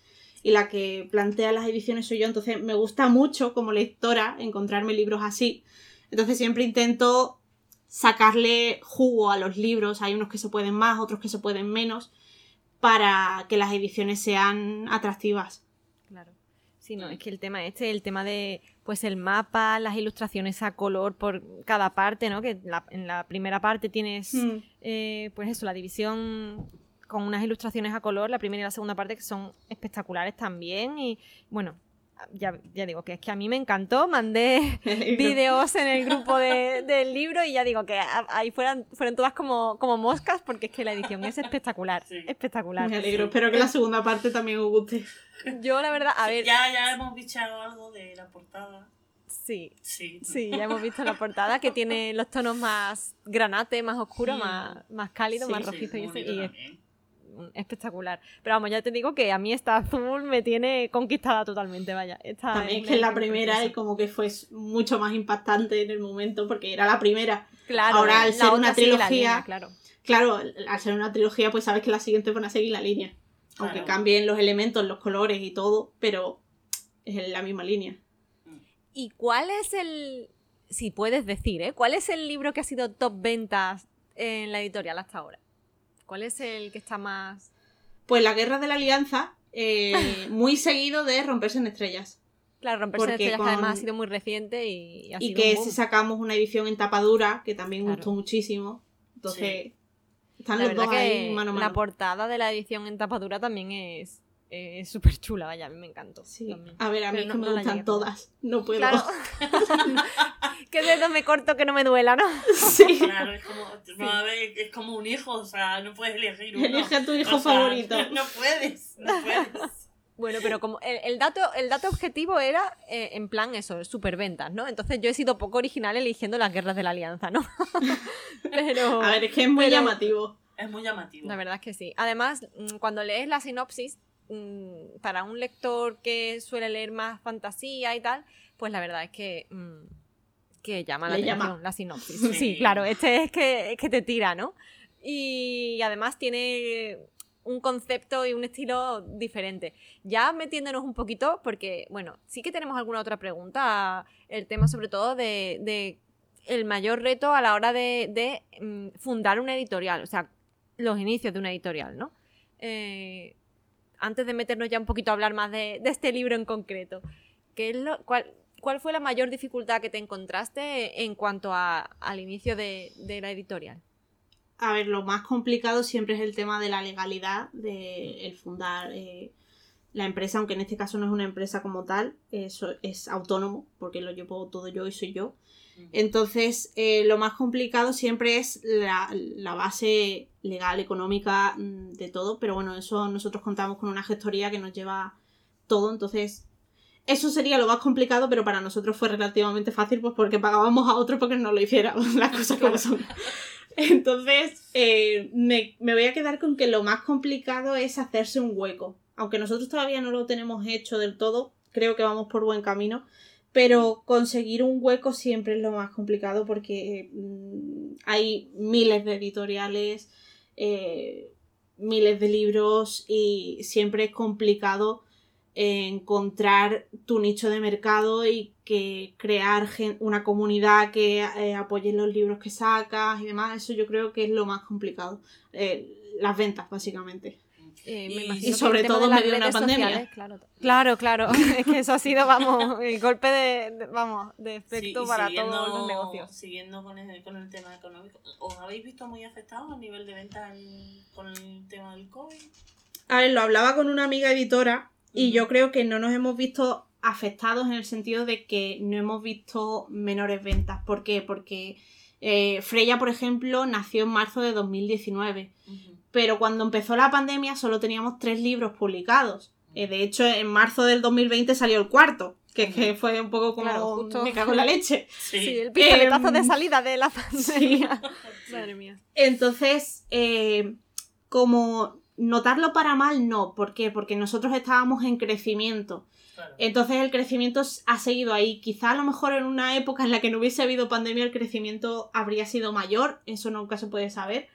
y la que plantea las ediciones soy yo. Entonces me gusta mucho como lectora encontrarme libros así. Entonces siempre intento sacarle jugo a los libros. Hay unos que se pueden más, otros que se pueden menos, para que las ediciones sean atractivas. Claro. Sí, no, es que el tema este, el tema de pues el mapa, las ilustraciones a color por cada parte, ¿no? Que en la primera parte tienes, mm. eh, pues eso, la división con unas ilustraciones a color, la primera y la segunda parte que son espectaculares también. Y bueno, ya, ya, digo que es que a mí me encantó, mandé [laughs] vídeos en el grupo del libro y ya digo que ahí fueran, fueron todas como, como moscas porque es que la edición es espectacular, espectacular. Me alegro, espero que la segunda parte también os guste. Yo la verdad, a ver... Ya, ya hemos bichado algo de la portada. Sí, sí, sí, ya hemos visto la portada que tiene los tonos más granate, más oscuros, más, más cálidos, más rojizos y, y, espectacular. Pero vamos, ya te digo que a mí esta azul me tiene conquistada totalmente, vaya. También es que es la primera y como que fue mucho más impactante en el momento porque era la primera. Claro, ahora al ser una trilogía, claro. claro, al ser una trilogía pues sabes que la siguiente van a seguir la línea. Aunque Claro. cambien los elementos, los colores y todo, pero es en la misma línea. ¿Y cuál es el, si puedes decir, ¿eh? ¿cuál es el libro que ha sido top ventas en la editorial hasta ahora? ¿Cuál es el que está más... Pues la Guerra de la Alianza, eh, [laughs] muy seguido de Romperse en Estrellas. Claro, romperse Porque estrellas que además ha sido muy reciente y, ha Y sido que un si sacamos una edición en tapa dura, que también Claro. gustó muchísimo. Entonces, están La los verdad dos que ahí mano a la mano. portada de la edición en tapadura también es es súper chula, vaya, a mí me encantó. Sí. A ver, a mí es no- que me no la gustan todas. No puedo. Claro. [laughs] ¿Qué dedo me corto que no me duela, no? [laughs] sí. Claro, es como, no, ver, es como un hijo, o sea, no puedes elegir uno. Elige a tu hijo O sea, favorito. [laughs] No puedes, no [laughs] puedes. Bueno, pero como el, el dato, el dato objetivo era eh, en plan eso, superventas, ¿no? Entonces yo he sido poco original eligiendo las guerras de la alianza, ¿no? pero A ver, es que es muy Pero- llamativo. Es muy llamativo. la verdad es que sí. Además, mm, cuando lees la sinopsis, mm, para un lector que suele leer más fantasía y tal, pues la verdad es que, mm, que llama la Le atención llama. la sinopsis. Sí. Sí. claro, este es que, es que te tira, ¿no? Y además tiene un concepto y un estilo diferente. Ya metiéndonos un poquito, porque, bueno, sí que tenemos alguna otra pregunta, el tema sobre todo de, de el mayor reto a la hora de, de, mm, fundar una editorial, o sea, los inicios de una editorial, ¿no? Eh, antes de meternos ya un poquito a hablar más de, de este libro en concreto, ¿qué es lo, cuál, cuál fue la mayor dificultad que te encontraste en cuanto a- al inicio de, de la editorial? A ver, lo más complicado siempre es el tema de la legalidad, de el fundar eh, la empresa, aunque en este caso no es una empresa como tal, eso es autónomo, porque lo llevo todo yo y soy yo. Entonces, eh, lo más complicado siempre es la, la base legal, económica mm, de todo, pero bueno, eso nosotros contamos con una gestoría que nos lleva todo, entonces eso sería lo más complicado, pero para nosotros fue relativamente fácil, pues porque pagábamos a otro porque no lo hiciera, [laughs] las cosas como son. Entonces, eh, me, me voy a quedar con que lo más complicado es hacerse un hueco. Aunque nosotros todavía no lo tenemos hecho del todo, creo que vamos por buen camino. Pero conseguir un hueco siempre es lo más complicado porque mm, hay miles de editoriales, eh, miles de libros y siempre es complicado encontrar tu nicho de mercado y que crear una comunidad que eh, apoye los libros que sacas y demás. Eso yo creo que es lo más complicado. Eh, las ventas, básicamente. Eh, Y- me sobre todo en medio de una pandemia. sociales, claro, claro, claro. [laughs] es que eso ha sido, vamos, el golpe de, de- vamos, de efecto para todos los negocios. Siguiendo con el, con el tema económico, ¿os habéis visto muy afectados a nivel de ventas en- con el tema del COVID? A ver, lo hablaba con una amiga editora y yo creo que no nos hemos visto afectados en el sentido de que no hemos visto menores ventas. ¿Por qué? Porque eh, Freya, por ejemplo, nació en marzo de 2019, Ujú. pero cuando empezó la pandemia solo teníamos tres libros publicados. Eh, de hecho, en marzo del 2020 salió el cuarto, que, fue un poco como Claro, justo. me cago en la leche. [laughs] Sí. Sí, el pistoletazo Em, de salida de la pandemia. Sí. [laughs] Madre mía. Entonces, eh, como notarlo para mal, no. ¿Por qué? Porque nosotros estábamos en crecimiento. Claro. Entonces el crecimiento ha seguido ahí. Quizá a lo mejor en una época en la que no hubiese habido pandemia el crecimiento habría sido mayor, eso nunca se puede saber.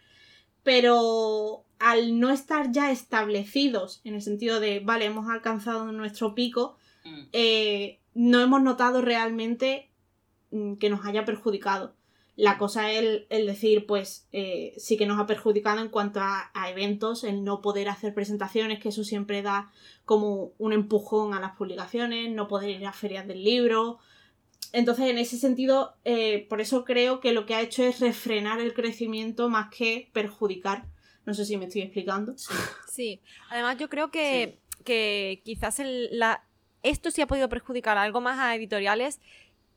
Pero al no estar ya establecidos, en el sentido de, vale, hemos alcanzado nuestro pico, Mm. eh, no hemos notado realmente mm, que nos haya perjudicado. La cosa es el, el decir, pues eh, sí que nos ha perjudicado en cuanto a, a eventos, el no poder hacer presentaciones, que eso siempre da como un empujón a las publicaciones, no poder ir a ferias del libro. Entonces, en ese sentido, eh, por eso creo que lo que ha hecho es refrenar el crecimiento más que perjudicar. No sé si me estoy explicando. Sí, además yo creo que, que quizás el- la, esto sí ha podido perjudicar algo más a editoriales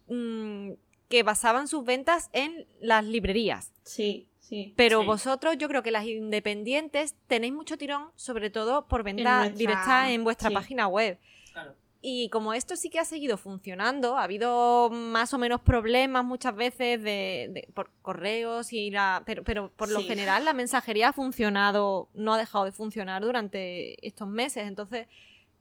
mm, que basaban sus ventas en las librerías. Sí, sí. Pero Sí. vosotros, yo creo que las independientes tenéis mucho tirón, sobre todo por venta nuestra- directa en vuestra sí. página web. Claro. Y como esto sí que ha seguido funcionando, ha habido más o menos problemas muchas veces de, de- por correos y la, pero, pero por lo Sí. general la mensajería ha funcionado, no ha dejado de funcionar durante estos meses. Entonces,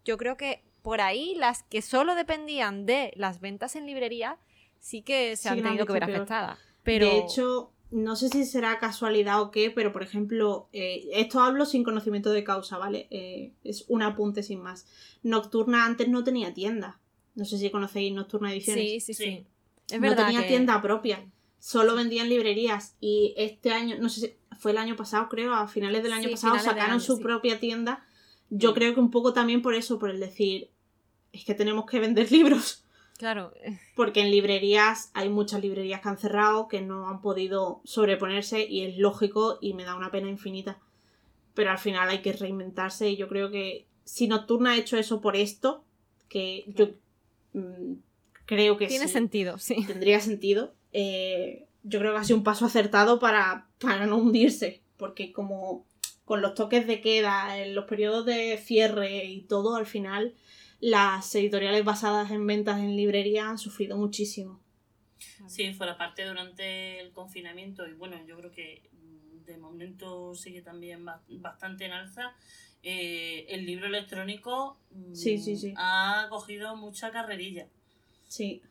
yo creo que por ahí las que solo dependían de las ventas en librería sí que se Sí han tenido que ver afectadas. Pero De hecho, no sé si será casualidad o qué, pero por ejemplo, eh, esto hablo sin conocimiento de causa, ¿vale? Eh, es un apunte sin más. Nocturna antes no tenía tienda. No sé si conocéis Nocturna Ediciones. Sí, sí, sí. Sí. Es no verdad tenía que- tienda propia. Solo vendían librerías. Y este año, no sé si fue el año pasado, creo, a finales del año Sí, pasado sacaron año, su sí. propia tienda. Yo creo que un poco también por eso, por el decir, es que tenemos que vender [laughs] libros. Claro, Porque en librerías hay muchas librerías que han cerrado, que no han podido sobreponerse y es lógico y me da una pena infinita. Pero al final hay que reinventarse y yo creo que si Nocturna ha hecho eso por esto, que yo mm, creo que tiene sí, sentido, sí. tendría sentido, eh, yo creo que ha sido un paso acertado para, para no hundirse. Porque como con los toques de queda, en los periodos de cierre y todo, al final las editoriales basadas en ventas en librería han sufrido muchísimo. Sí, fue la parte durante el confinamiento y bueno, yo creo que mm, de momento sigue también ba- bastante en alza. Eh, el libro electrónico mm, Sí, sí, sí. ha cogido mucha carrerilla. Sí,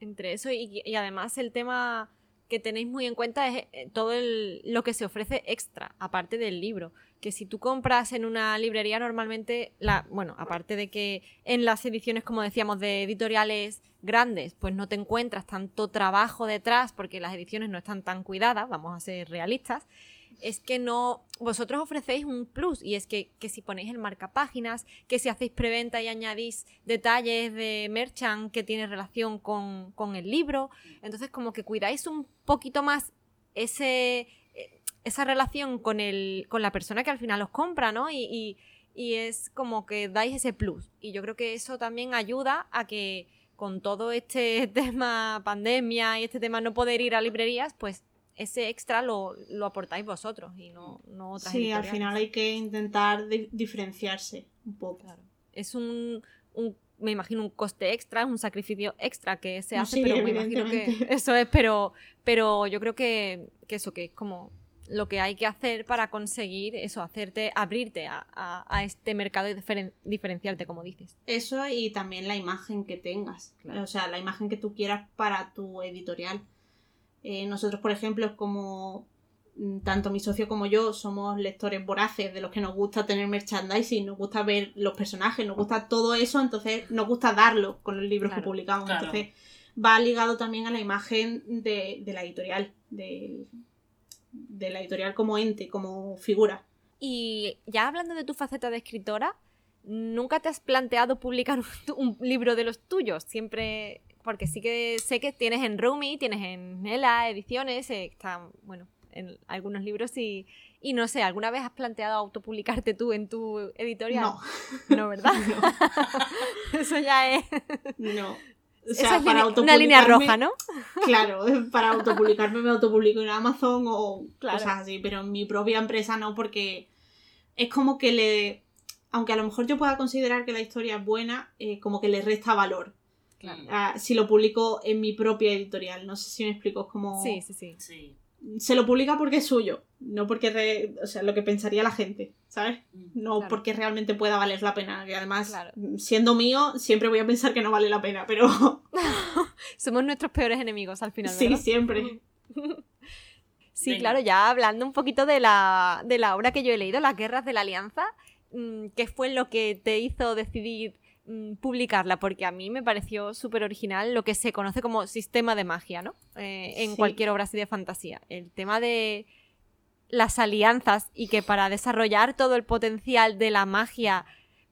Entre eso y, y además el tema que tenéis muy en cuenta es eh, todo el- lo que se ofrece extra, aparte del libro. Que si tú compras en una librería normalmente, la, bueno, aparte de que en las ediciones, como decíamos, de editoriales grandes, pues no te encuentras tanto trabajo detrás porque las ediciones no están tan cuidadas, vamos a ser realistas, es que no, vosotros ofrecéis un plus y es que, que si ponéis el marcapáginas, que si hacéis preventa y añadís detalles de merchant que tiene relación con, con el libro, entonces como que cuidáis un poquito más ese, esa relación con, el, con la persona que al final os compra, ¿no? Y, y- y es como que dais ese plus. Y yo creo que eso también ayuda a que con todo este [laughs] tema pandemia y este tema no poder ir a librerías, pues ese extra lo, lo aportáis vosotros y no, no otras sí, al final hay que intentar di- diferenciarse un poco. Claro. Es un, un- me imagino, un coste extra, un sacrificio extra que se [laughs] hace, Sí, pero me imagino que eso es, pero, pero yo creo que, que eso, que es como lo que hay que hacer para conseguir eso, hacerte, abrirte a, a- a este mercado y diferen- diferenciarte, como dices. Eso y también la imagen que tengas. Claro. O sea, la imagen que tú quieras para tu editorial. Eh, nosotros, por ejemplo, como mm, tanto mi socio como yo somos lectores voraces de los que nos gusta tener merchandising, nos gusta ver los personajes, nos gusta todo eso, entonces nos gusta darlo con los libros Claro, que publicamos. claro. Entonces va ligado también a la imagen de, de la editorial, de, de la editorial como ente, como figura. Y ya hablando de tu faceta de escritora, ¿nunca te has planteado publicar [laughs] un, libro de los tuyos? Siempre, porque sí que sé que tienes en Rumi, tienes en Nela ediciones, eh, están, bueno, en algunos libros y, y no sé, ¿alguna vez has planteado autopublicarte tú en tu editorial? No, No, ¿verdad? [laughs] [laughs] Eso ya es, no. O esa es para línea- una línea roja, ¿no? [laughs] Claro, para autopublicarme me autopublico en Amazon o Claro. cosas así, pero en mi propia empresa no, porque es como que le. Aunque a lo mejor yo pueda considerar que la historia es buena, eh, como que le resta valor. Claro. Ah, si lo publico en mi propia editorial, no sé si me explico, es como. Sí, sí, sí. Sí. Se lo publica porque es suyo, no porque. re- O sea, lo que pensaría la gente, ¿sabes? Mm. No Claro. porque realmente pueda valer la pena. Que además, Claro. siendo mío, siempre voy a pensar que no vale la pena, pero [laughs] Somos nuestros peores enemigos al final, sí, ¿verdad? siempre. [laughs] Sí, Venga. claro, ya hablando un poquito de la, de la obra que yo he leído, Las Guerras de la Alianza, mm, ¿qué fue lo que te hizo decidir mm, publicarla? Porque a mí me pareció súper original lo que se conoce como sistema de magia, ¿no? Eh, en Sí. cualquier obra así de fantasía. El tema de las alianzas y que para desarrollar todo el potencial de la magia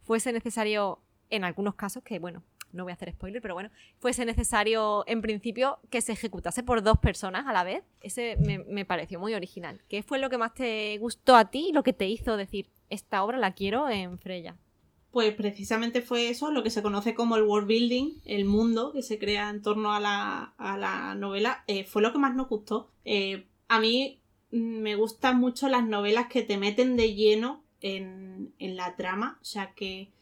fuese necesario, en algunos casos, que bueno, no voy a hacer spoiler, pero bueno, fuese necesario en principio que se ejecutase por dos personas a la vez. Ese me, me pareció muy original. ¿Qué fue lo que más te gustó a ti y lo que te hizo decir, esta obra la quiero en Freya? Pues precisamente fue eso, lo que se conoce como el world building, el mundo que se crea en torno a la, a la novela, eh, fue lo que más nos gustó. Eh, a mí mm, me gustan mucho las novelas que te meten de lleno en, en la trama, o sea que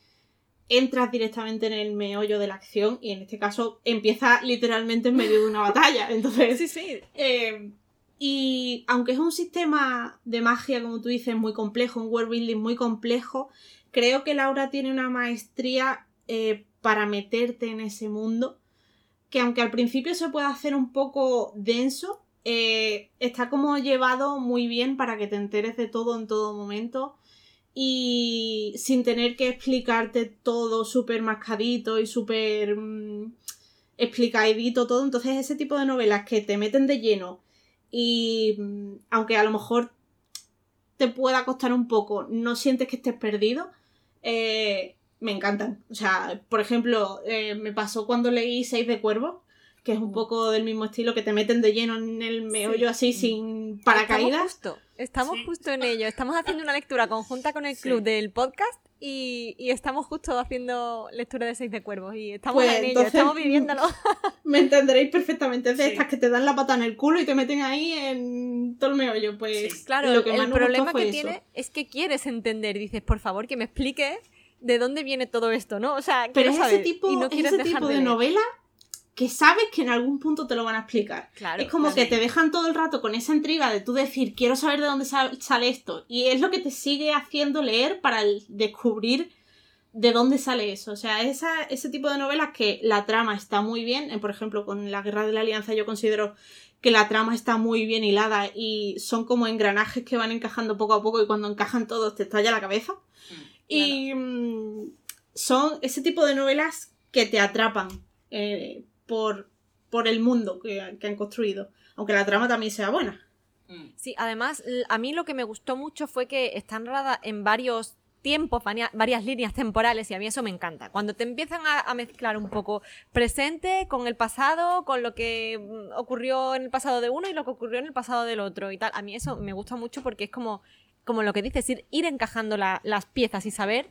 entras directamente en el meollo de la acción y en este caso empieza literalmente en medio de una batalla. [laughs] Entonces, sí. eh, y aunque es un sistema de magia, como tú dices, muy complejo, un world building muy complejo, creo que Laura tiene una maestría eh, para meterte en ese mundo, que aunque al principio se pueda hacer un poco denso, eh, está como llevado muy bien para que te enteres de todo en todo momento y sin tener que explicarte todo súper mascadito y súper mm, explicadito todo. Entonces ese tipo de novelas que te meten de lleno y mm, aunque a lo mejor te pueda costar un poco, no sientes que estés perdido, eh, me encantan. O sea, por ejemplo, eh, me pasó cuando leí Seis de Cuervos, que es un poco del mismo estilo, que te meten de lleno en el meollo así sin paracaídas. Estamos justo, estamos justo en ello. Estamos haciendo una lectura conjunta con el club del podcast y, estamos justo haciendo lectura de Seis de Cuervos y estamos Pues, en ello, entonces, estamos viviéndolo. [laughs] Me entenderéis perfectamente. Es de Sí. estas que te dan la pata en el culo y te meten ahí en todo el meollo. Pues Sí. Claro, lo que el problema que eso. tiene es que quieres entender. Dices, por favor, que me explique de dónde viene todo esto, ¿no? O sea, Pero es ese tipo, y no ese tipo de, novela que sabes que en algún punto te lo van a explicar. Claro, es como que te dejan todo el rato con esa intriga de tú decir, quiero saber de dónde sa- sale esto. Y es lo que te sigue haciendo leer para descubrir de dónde sale eso. O sea, esa, ese tipo de novelas que la trama está muy bien. eh, Por ejemplo, con La Guerra de la Alianza yo considero que la trama está muy bien hilada y son como engranajes que van encajando poco a poco y cuando encajan todos te estalla la cabeza. Mm, Y mm, son ese tipo de novelas que te atrapan eh, por, por el mundo que, que han construido. Aunque la trama también sea buena. mm. Sí, además, a mí lo que me gustó mucho fue que está narrada en varios tiempos, varia- varias líneas temporales, y a mí eso me encanta. Cuando te empiezan a, a mezclar un poco presente con el pasado, con lo que mm, ocurrió en el pasado de uno y lo que ocurrió en el pasado del otro y tal. A mí eso me gusta mucho porque es como, como lo que dices, ir, ir encajando la- las piezas y saber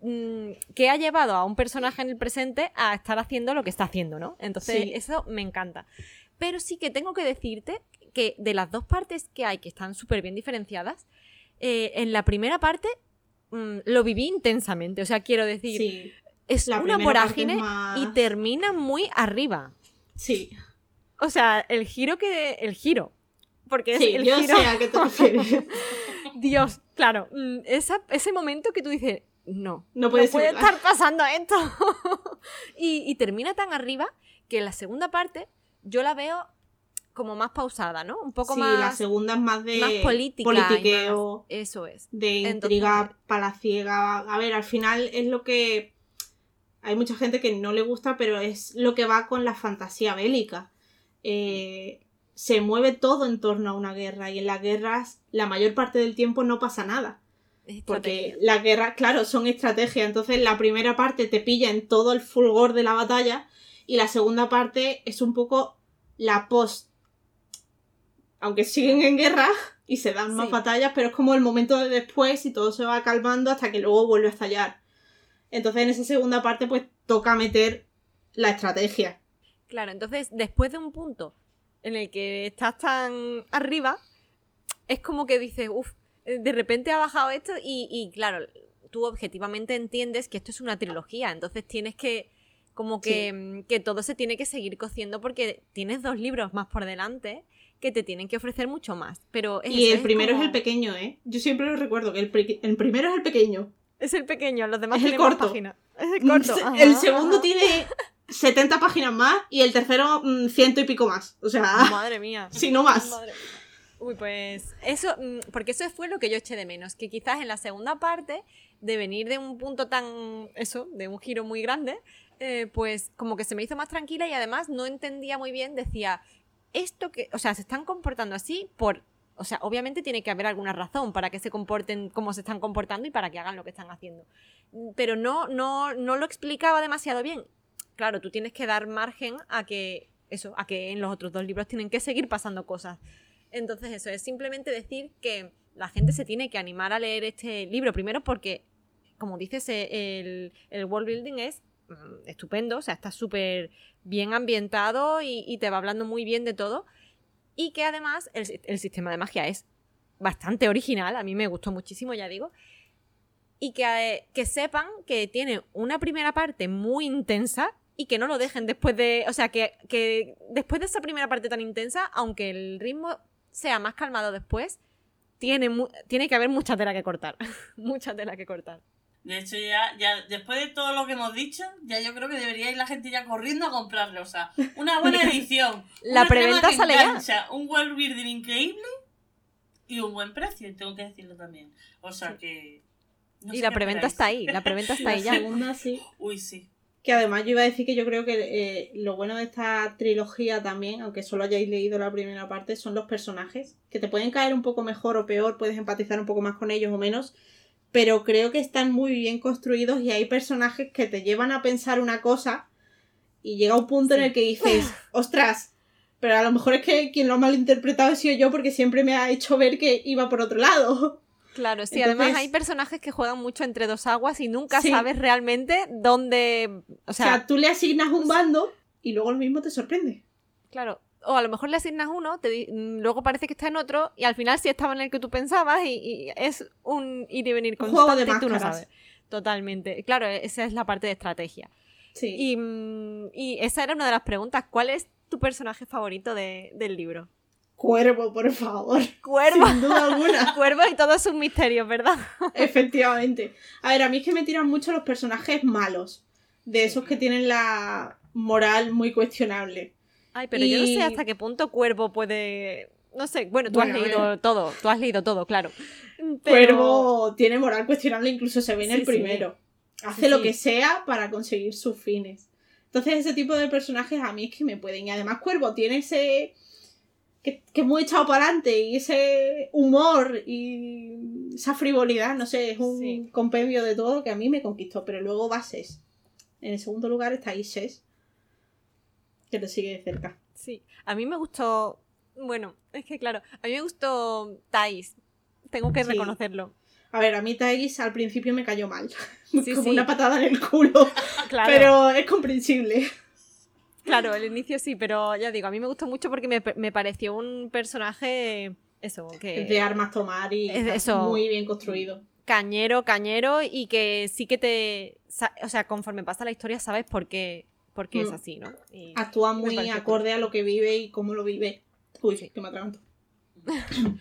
mm, qué ha llevado a un personaje en el presente a estar haciendo lo que está haciendo, ¿no? Entonces, Sí. eso me encanta. Pero sí que tengo que decirte que de las dos partes que hay, que están súper bien diferenciadas, eh, en la primera parte mm, lo viví intensamente. O sea, quiero decir, Sí, es la una vorágine más- y termina muy arriba. sí. O sea, el giro que. El giro. Porque es Sí, el yo giro. sé a qué te refieres. [laughs] Dios, claro. mm, esa- ese momento que tú dices, no. No puede ser verdad. estar pasando esto. [laughs] y, y termina tan arriba que la segunda parte yo la veo como más pausada, ¿no? Un poco sí, más. la segunda es más de más política. y politiqueo, más- Eso es. de Entonces- intriga palaciega. A ver, al final es lo que... Hay mucha gente que no le gusta, pero es lo que va con la fantasía bélica. Eh, se mueve todo en torno a una guerra y en las guerras la mayor parte del tiempo no pasa nada. Porque estrategia. las guerras, claro, son estrategias. Entonces la primera parte te pilla en todo el fulgor de la batalla y la segunda parte es un poco la post. Aunque siguen en guerra y se dan más Sí. batallas, pero es como el momento de después y todo se va calmando hasta que luego vuelve a estallar. Entonces en esa segunda parte pues toca meter la estrategia. Claro, entonces después de un punto en el que estás tan arriba, es como que dices, uff, de repente ha bajado esto y, y, claro, tú objetivamente entiendes que esto es una trilogía, entonces tienes que, como que, mm, que todo se tiene que seguir cociendo porque tienes dos libros más por delante que te tienen que ofrecer mucho más. Pero Y el primero como- es el pequeño, ¿eh? Yo siempre lo recuerdo, que el, el primero es el pequeño. Es el pequeño, los demás Es el corto. páginas. Es el corto. Se- ajá, El segundo ajá. [laughs] tiene 70 páginas más y el tercero mm, ciento y pico más. O sea, Madre mía. [laughs] si no más. Madre mía. Uy, pues eso, mm, porque eso fue lo que yo eché de menos, que quizás en la segunda parte, de venir de un punto tan, eso, de un giro muy grande, eh, pues como que se me hizo más tranquila y además no entendía muy bien, decía, esto que, o sea, se están comportando así por, o sea, obviamente tiene que haber alguna razón para que se comporten como se están comportando y para que hagan lo que están haciendo. Pero no, no, no lo explicaba demasiado bien. Claro, tú tienes que dar margen a que, eso, a que en los otros dos libros tienen que seguir pasando cosas. Entonces eso es simplemente decir que la gente se tiene que animar a leer este libro, primero porque, como dices, eh, el, el world building es mm, estupendo, o sea, está súper bien ambientado y, y te va hablando muy bien de todo. Y que además el, el sistema de magia es bastante original, a mí me gustó muchísimo, ya digo. Y que, eh, que sepan que tiene una primera parte muy intensa y que no lo dejen después de. O sea, que, que después de esa primera parte tan intensa, aunque el ritmo sea más calmado después, tiene, tiene que haber mucha tela que cortar. [laughs] mucha tela que cortar. De hecho, ya, ya después de todo lo que hemos dicho, ya yo creo que debería ir la gente ya corriendo a comprarlo. O sea, una buena [laughs] edición. La preventa sale ya. engancha, Un world building increíble y un buen precio, tengo que decirlo también. O sea que. no y la preventa está ahí, la preventa está ahí [laughs] ya. segunda sí. Uy, sí. Que además yo iba a decir que yo creo que eh, lo bueno de esta trilogía también, aunque solo hayáis leído la primera parte, son los personajes, que te pueden caer un poco mejor o peor, puedes empatizar un poco más con ellos o menos, pero creo que están muy bien construidos y hay personajes que te llevan a pensar una cosa y llega un punto en el que dices, [laughs] ostras, pero a lo mejor es que quien lo ha malinterpretado he sido yo porque siempre me ha hecho ver que iba por otro lado. Claro, sí, Entonces- además hay personajes que juegan mucho entre dos aguas y nunca Sí. sabes realmente dónde. O O sea, sea, tú le asignas un bando y luego lo mismo te sorprende. claro. O a lo mejor le asignas uno, te mm, luego parece que está en otro, y al final sí estaba en el que tú pensabas, y, y es un ir y venir Un juego de constante y tú no sabes. Totalmente. Claro, esa es la parte de estrategia. Sí. Y, mm, y esa era una de las preguntas. ¿Cuál es tu personaje favorito de- del libro? Cuervo, por favor. [laughs] Cuervo. Sin duda alguna. [laughs] Cuervo y todos sus misterios, ¿verdad? [laughs] Efectivamente. A ver, a mí es que me tiran mucho los personajes malos. De esos que tienen la moral muy cuestionable. Ay, pero yo no sé hasta qué punto Cuervo puede. No sé, bueno, tú Bueno, has leído todo, tú has leído todo, claro. Pero- Cuervo tiene moral cuestionable, incluso se ve en Sí, el sí. primero. Hace Sí, lo que sea para conseguir sus fines. Entonces, ese tipo de personajes a mí es que me pueden. Y además, Cuervo tiene ese. Que, que es muy echado para adelante y ese humor y esa frivolidad, no sé, es un Sí. compendio de todo que a mí me conquistó. Pero luego va Ses. En el segundo lugar está Ises, que lo sigue de cerca. Sí, a mí me gustó. Bueno, es que claro, a mí me gustó Thais. Tengo que Sí. reconocerlo. A ver, a mí Thais al principio me cayó mal. [laughs] Sí, Como una patada en el culo. [laughs] Claro, Pero es comprensible. Claro, el inicio sí, pero ya digo, a mí me gustó mucho porque me, me pareció un personaje. Eso, que. Es de armas tomar y es eso. muy bien construido. cañero, cañero y que sí que te... O sea, conforme pasa la historia sabes por qué, por qué es Mm. así, ¿no? Y- Actúa muy acorde a lo que vive y cómo lo vive. Uy, Sí. que me atraganto. [laughs]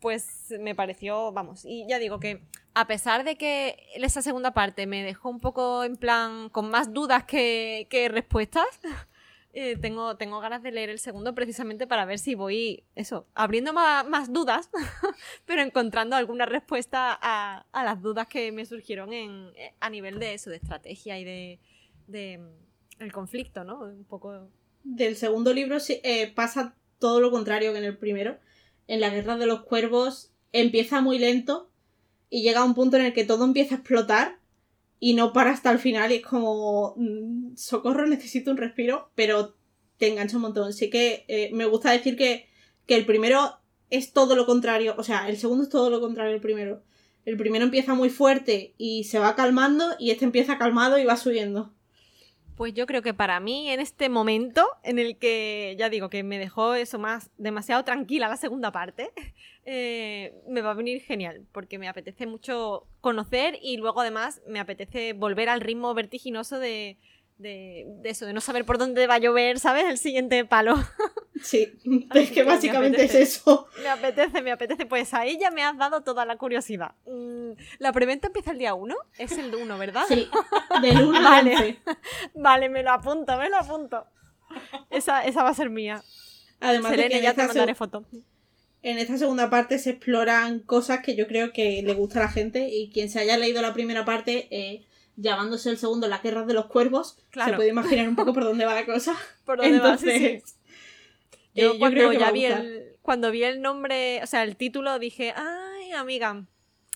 Pues me pareció, vamos, y ya digo que a pesar de que esa segunda parte me dejó un poco en plan con más dudas que, respuestas, [laughs] eh, tengo, tengo ganas de leer el segundo precisamente para ver si voy, eso, abriendo ma- más, dudas, [laughs] pero encontrando alguna respuesta a, las dudas que me surgieron en, eh, a nivel de eso, de estrategia y de, mm, el conflicto, ¿no? Un poco... Del segundo libro eh, pasa todo lo contrario que en el primero. En la Guerra de los Cuervos empieza muy lento y llega a un punto en el que todo empieza a explotar y no para hasta el final y es como mm, socorro, necesito un respiro, pero te engancha un montón. Sí que eh, me gusta decir que, que el primero es todo lo contrario, o sea, el segundo es todo lo contrario del primero. El primero empieza muy fuerte y se va calmando y este empieza calmado y va subiendo. Pues yo creo que para mí, en este momento en el que, ya digo, que me dejó eso más demasiado tranquila la segunda parte, [laughs] eh, me va a venir genial, porque me apetece mucho conocer y luego además me apetece volver al ritmo vertiginoso de, de, de eso, de no saber por dónde va a llover, ¿sabes? El siguiente palo. [laughs] Sí, [laughs] es que que me básicamente es eso. [laughs] Me apetece, me apetece. Pues ahí ya me has dado toda la curiosidad. Mm, La preventa empieza el día 1, es el 1, ¿verdad? Sí, del 1 Vale. al 11. Vale, me lo apunto, me lo apunto. Esa, esa va a ser mía. Además de que Selene, ya te mandaré foto. en esta segunda parte se exploran cosas que yo creo que le gusta a la gente y quien se haya leído la primera parte, eh, llamándose el segundo Las Guerras de los Cuervos, Claro. se puede imaginar un poco por dónde va la cosa. [laughs] ¿Por dónde va? Sí, Entonces, sí. eh, Yo, yo cuando creo que va ya vi el, cuando vi el nombre, o sea, el título, dije, ay, amiga,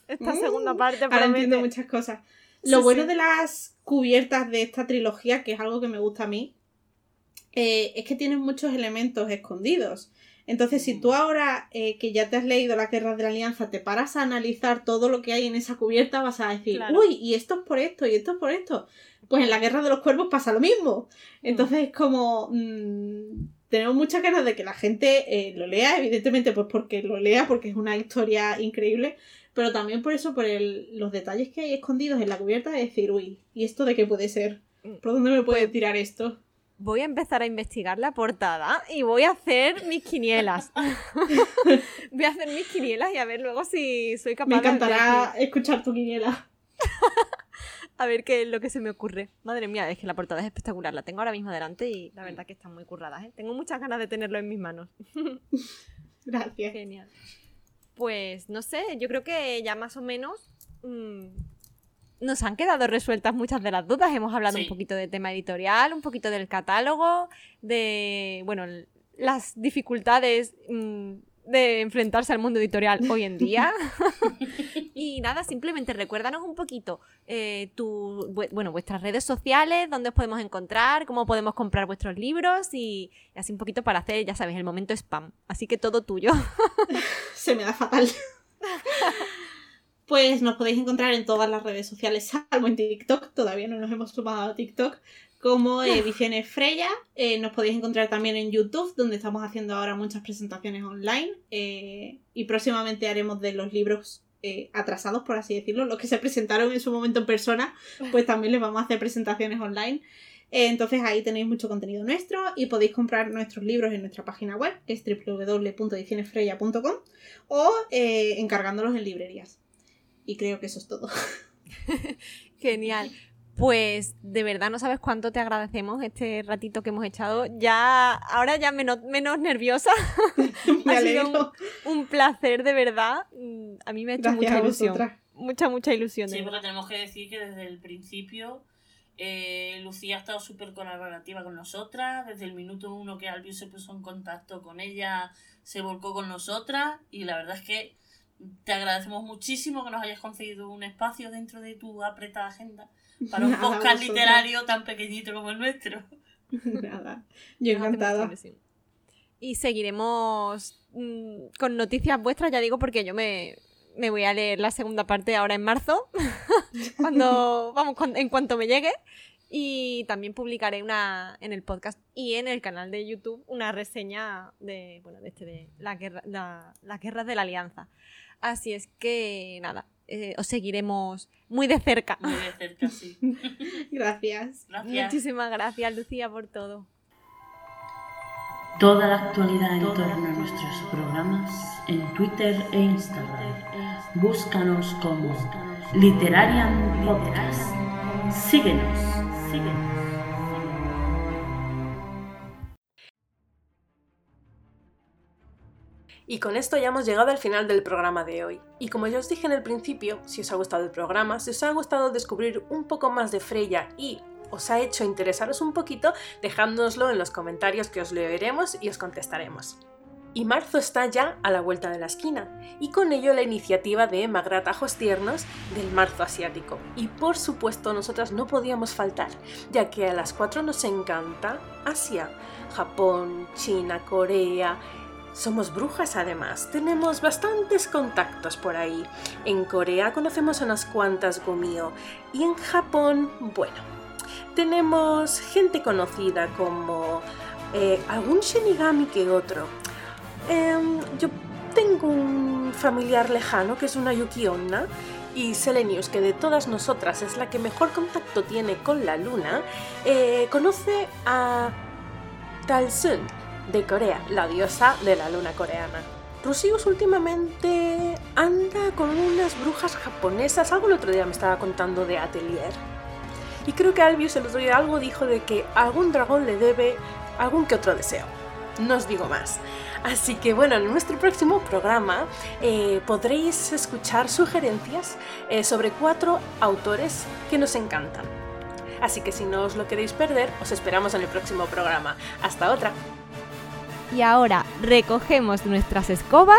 esta Mm, segunda parte Ahora promete". entiendo muchas cosas. Sí, Lo bueno sí. de las cubiertas de esta trilogía, que es algo que me gusta a mí, eh, es que tienen muchos elementos escondidos. Entonces, si tú ahora eh, que ya te has leído las guerras de la alianza, te paras a analizar todo lo que hay en esa cubierta, vas a decir, Claro. uy, y esto es por esto, y esto es por esto. Pues en la guerra de los cuervos pasa lo mismo. Entonces es como... mm, tenemos muchas ganas de que la gente eh, lo lea, evidentemente, pues porque lo lea, porque es una historia increíble, pero también por eso, por el- los detalles que hay escondidos en la cubierta, de decir, uy, ¿y esto de qué puede ser? ¿Por dónde me puede Pues- tirar esto? Voy a empezar a investigar la portada y voy a hacer mis quinielas. [laughs] voy a hacer mis quinielas y a ver luego si soy capaz Me de- de encantará escuchar tu quiniela. [laughs] a ver qué es lo que se me ocurre. Madre mía, es que la portada es espectacular. La tengo ahora mismo delante y la verdad que están muy curradas. ¿eh? Tengo muchas ganas de tenerlo en mis manos. [laughs] Gracias. Genial. Pues no sé, yo creo que ya más o menos mm, nos han quedado resueltas muchas de las dudas. Hemos hablado Sí. un poquito de tema editorial, un poquito del catálogo, de, bueno, las dificultades mm, de enfrentarse al mundo editorial hoy en día. [laughs] [laughs] y nada, simplemente recuérdanos un poquito eh, tu, bueno, vuestras redes sociales, dónde os podemos encontrar, cómo podemos comprar vuestros libros y, y así un poquito para hacer, ya sabes, el momento spam. Así que todo tuyo. [laughs] Se me da fatal. Pues nos podéis encontrar en todas las redes sociales, salvo en TikTok, todavía no nos hemos sumado a TikTok, como Ediciones Freya. Eh, nos podéis encontrar también en YouTube, donde estamos haciendo ahora muchas presentaciones online. eh, y próximamente haremos de los libros eh, atrasados, por así decirlo, los que se presentaron en su momento en persona, pues también les vamos a hacer presentaciones online. Entonces ahí tenéis mucho contenido nuestro y podéis comprar nuestros libros en nuestra página web, que es www.edicionesfreya.com o encargándolos en librerías. Y creo que eso es todo. [laughs] Genial. Pues de verdad no sabes cuánto te agradecemos este ratito que hemos echado. Ya, ahora ya menos, menos nerviosa. [laughs] Me Ha sido. Un placer, de verdad. Mm, A mí me ha hecho Gracias mucha ilusión. Mucha, mucha ilusión. Sí, porque tenemos que decir que desde el principio eh, Lucía ha estado súper colaborativa con nosotras. Desde el minuto uno que Albion se puso en contacto con ella, se volcó con nosotras. Y la verdad es que te agradecemos muchísimo que nos hayas conseguido un espacio dentro de tu apretada agenda para un Nada, podcast literario tan pequeñito como el nuestro. [laughs] Nada. Yo encantada. Y seguiremos mm, con noticias vuestras, ya digo, porque yo me, me voy a leer la segunda parte ahora en marzo, [laughs] cuando [laughs] vamos, cuan- en cuanto me llegue. Y también publicaré una en el podcast y en el canal de YouTube una reseña de, bueno, de, este, de la guerra, la- las guerras de la alianza. Así es que nada, eh, os seguiremos muy de cerca. Muy de cerca, sí. [laughs] Gracias. Gracias. Muchísimas gracias, Lucía, por todo. Toda la actualidad en torno a nuestros programas en Twitter e Instagram. Búscanos como Literarian Podcast. Síguenos, síguenos. Y con esto ya hemos llegado al final del programa de hoy. Y como ya os dije en el principio, si os ha gustado el programa, si os ha gustado descubrir un poco más de Freya y os ha hecho interesaros un poquito, dejádnoslo en los comentarios que os leeremos y os contestaremos. Y marzo está ya a la vuelta de la esquina, y con ello la iniciativa de Magratajos Tiernos del Marzo Asiático. Y por supuesto nosotras no podíamos faltar, ya que a las cuatro nos encanta Asia, Japón, China, Corea, somos brujas además, tenemos bastantes contactos por ahí. En Corea conocemos a unas cuantas Gumio y en Japón, bueno, tenemos gente conocida como eh, algún Shinigami que otro. Em, yo tengo un familiar lejano que es una Yuki Onna y Selenius, que de todas nosotras es la que mejor contacto tiene con la luna, eh, conoce a Talsun, de Corea, la diosa de la luna coreana. Rusius últimamente anda con unas brujas japonesas, algo el otro día me estaba contando de Atelier. Y creo que Albius el otro día algo dijo de que algún dragón le debe algún que otro deseo. No os digo más. Así que bueno, en nuestro próximo programa eh, podréis escuchar sugerencias eh, sobre cuatro autores que nos encantan. Así que si no os lo queréis perder, os esperamos en el próximo programa. Hasta otra. Y ahora recogemos nuestras escobas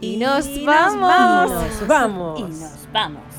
y, nos, vamos. Nos vamos. Y nos vamos.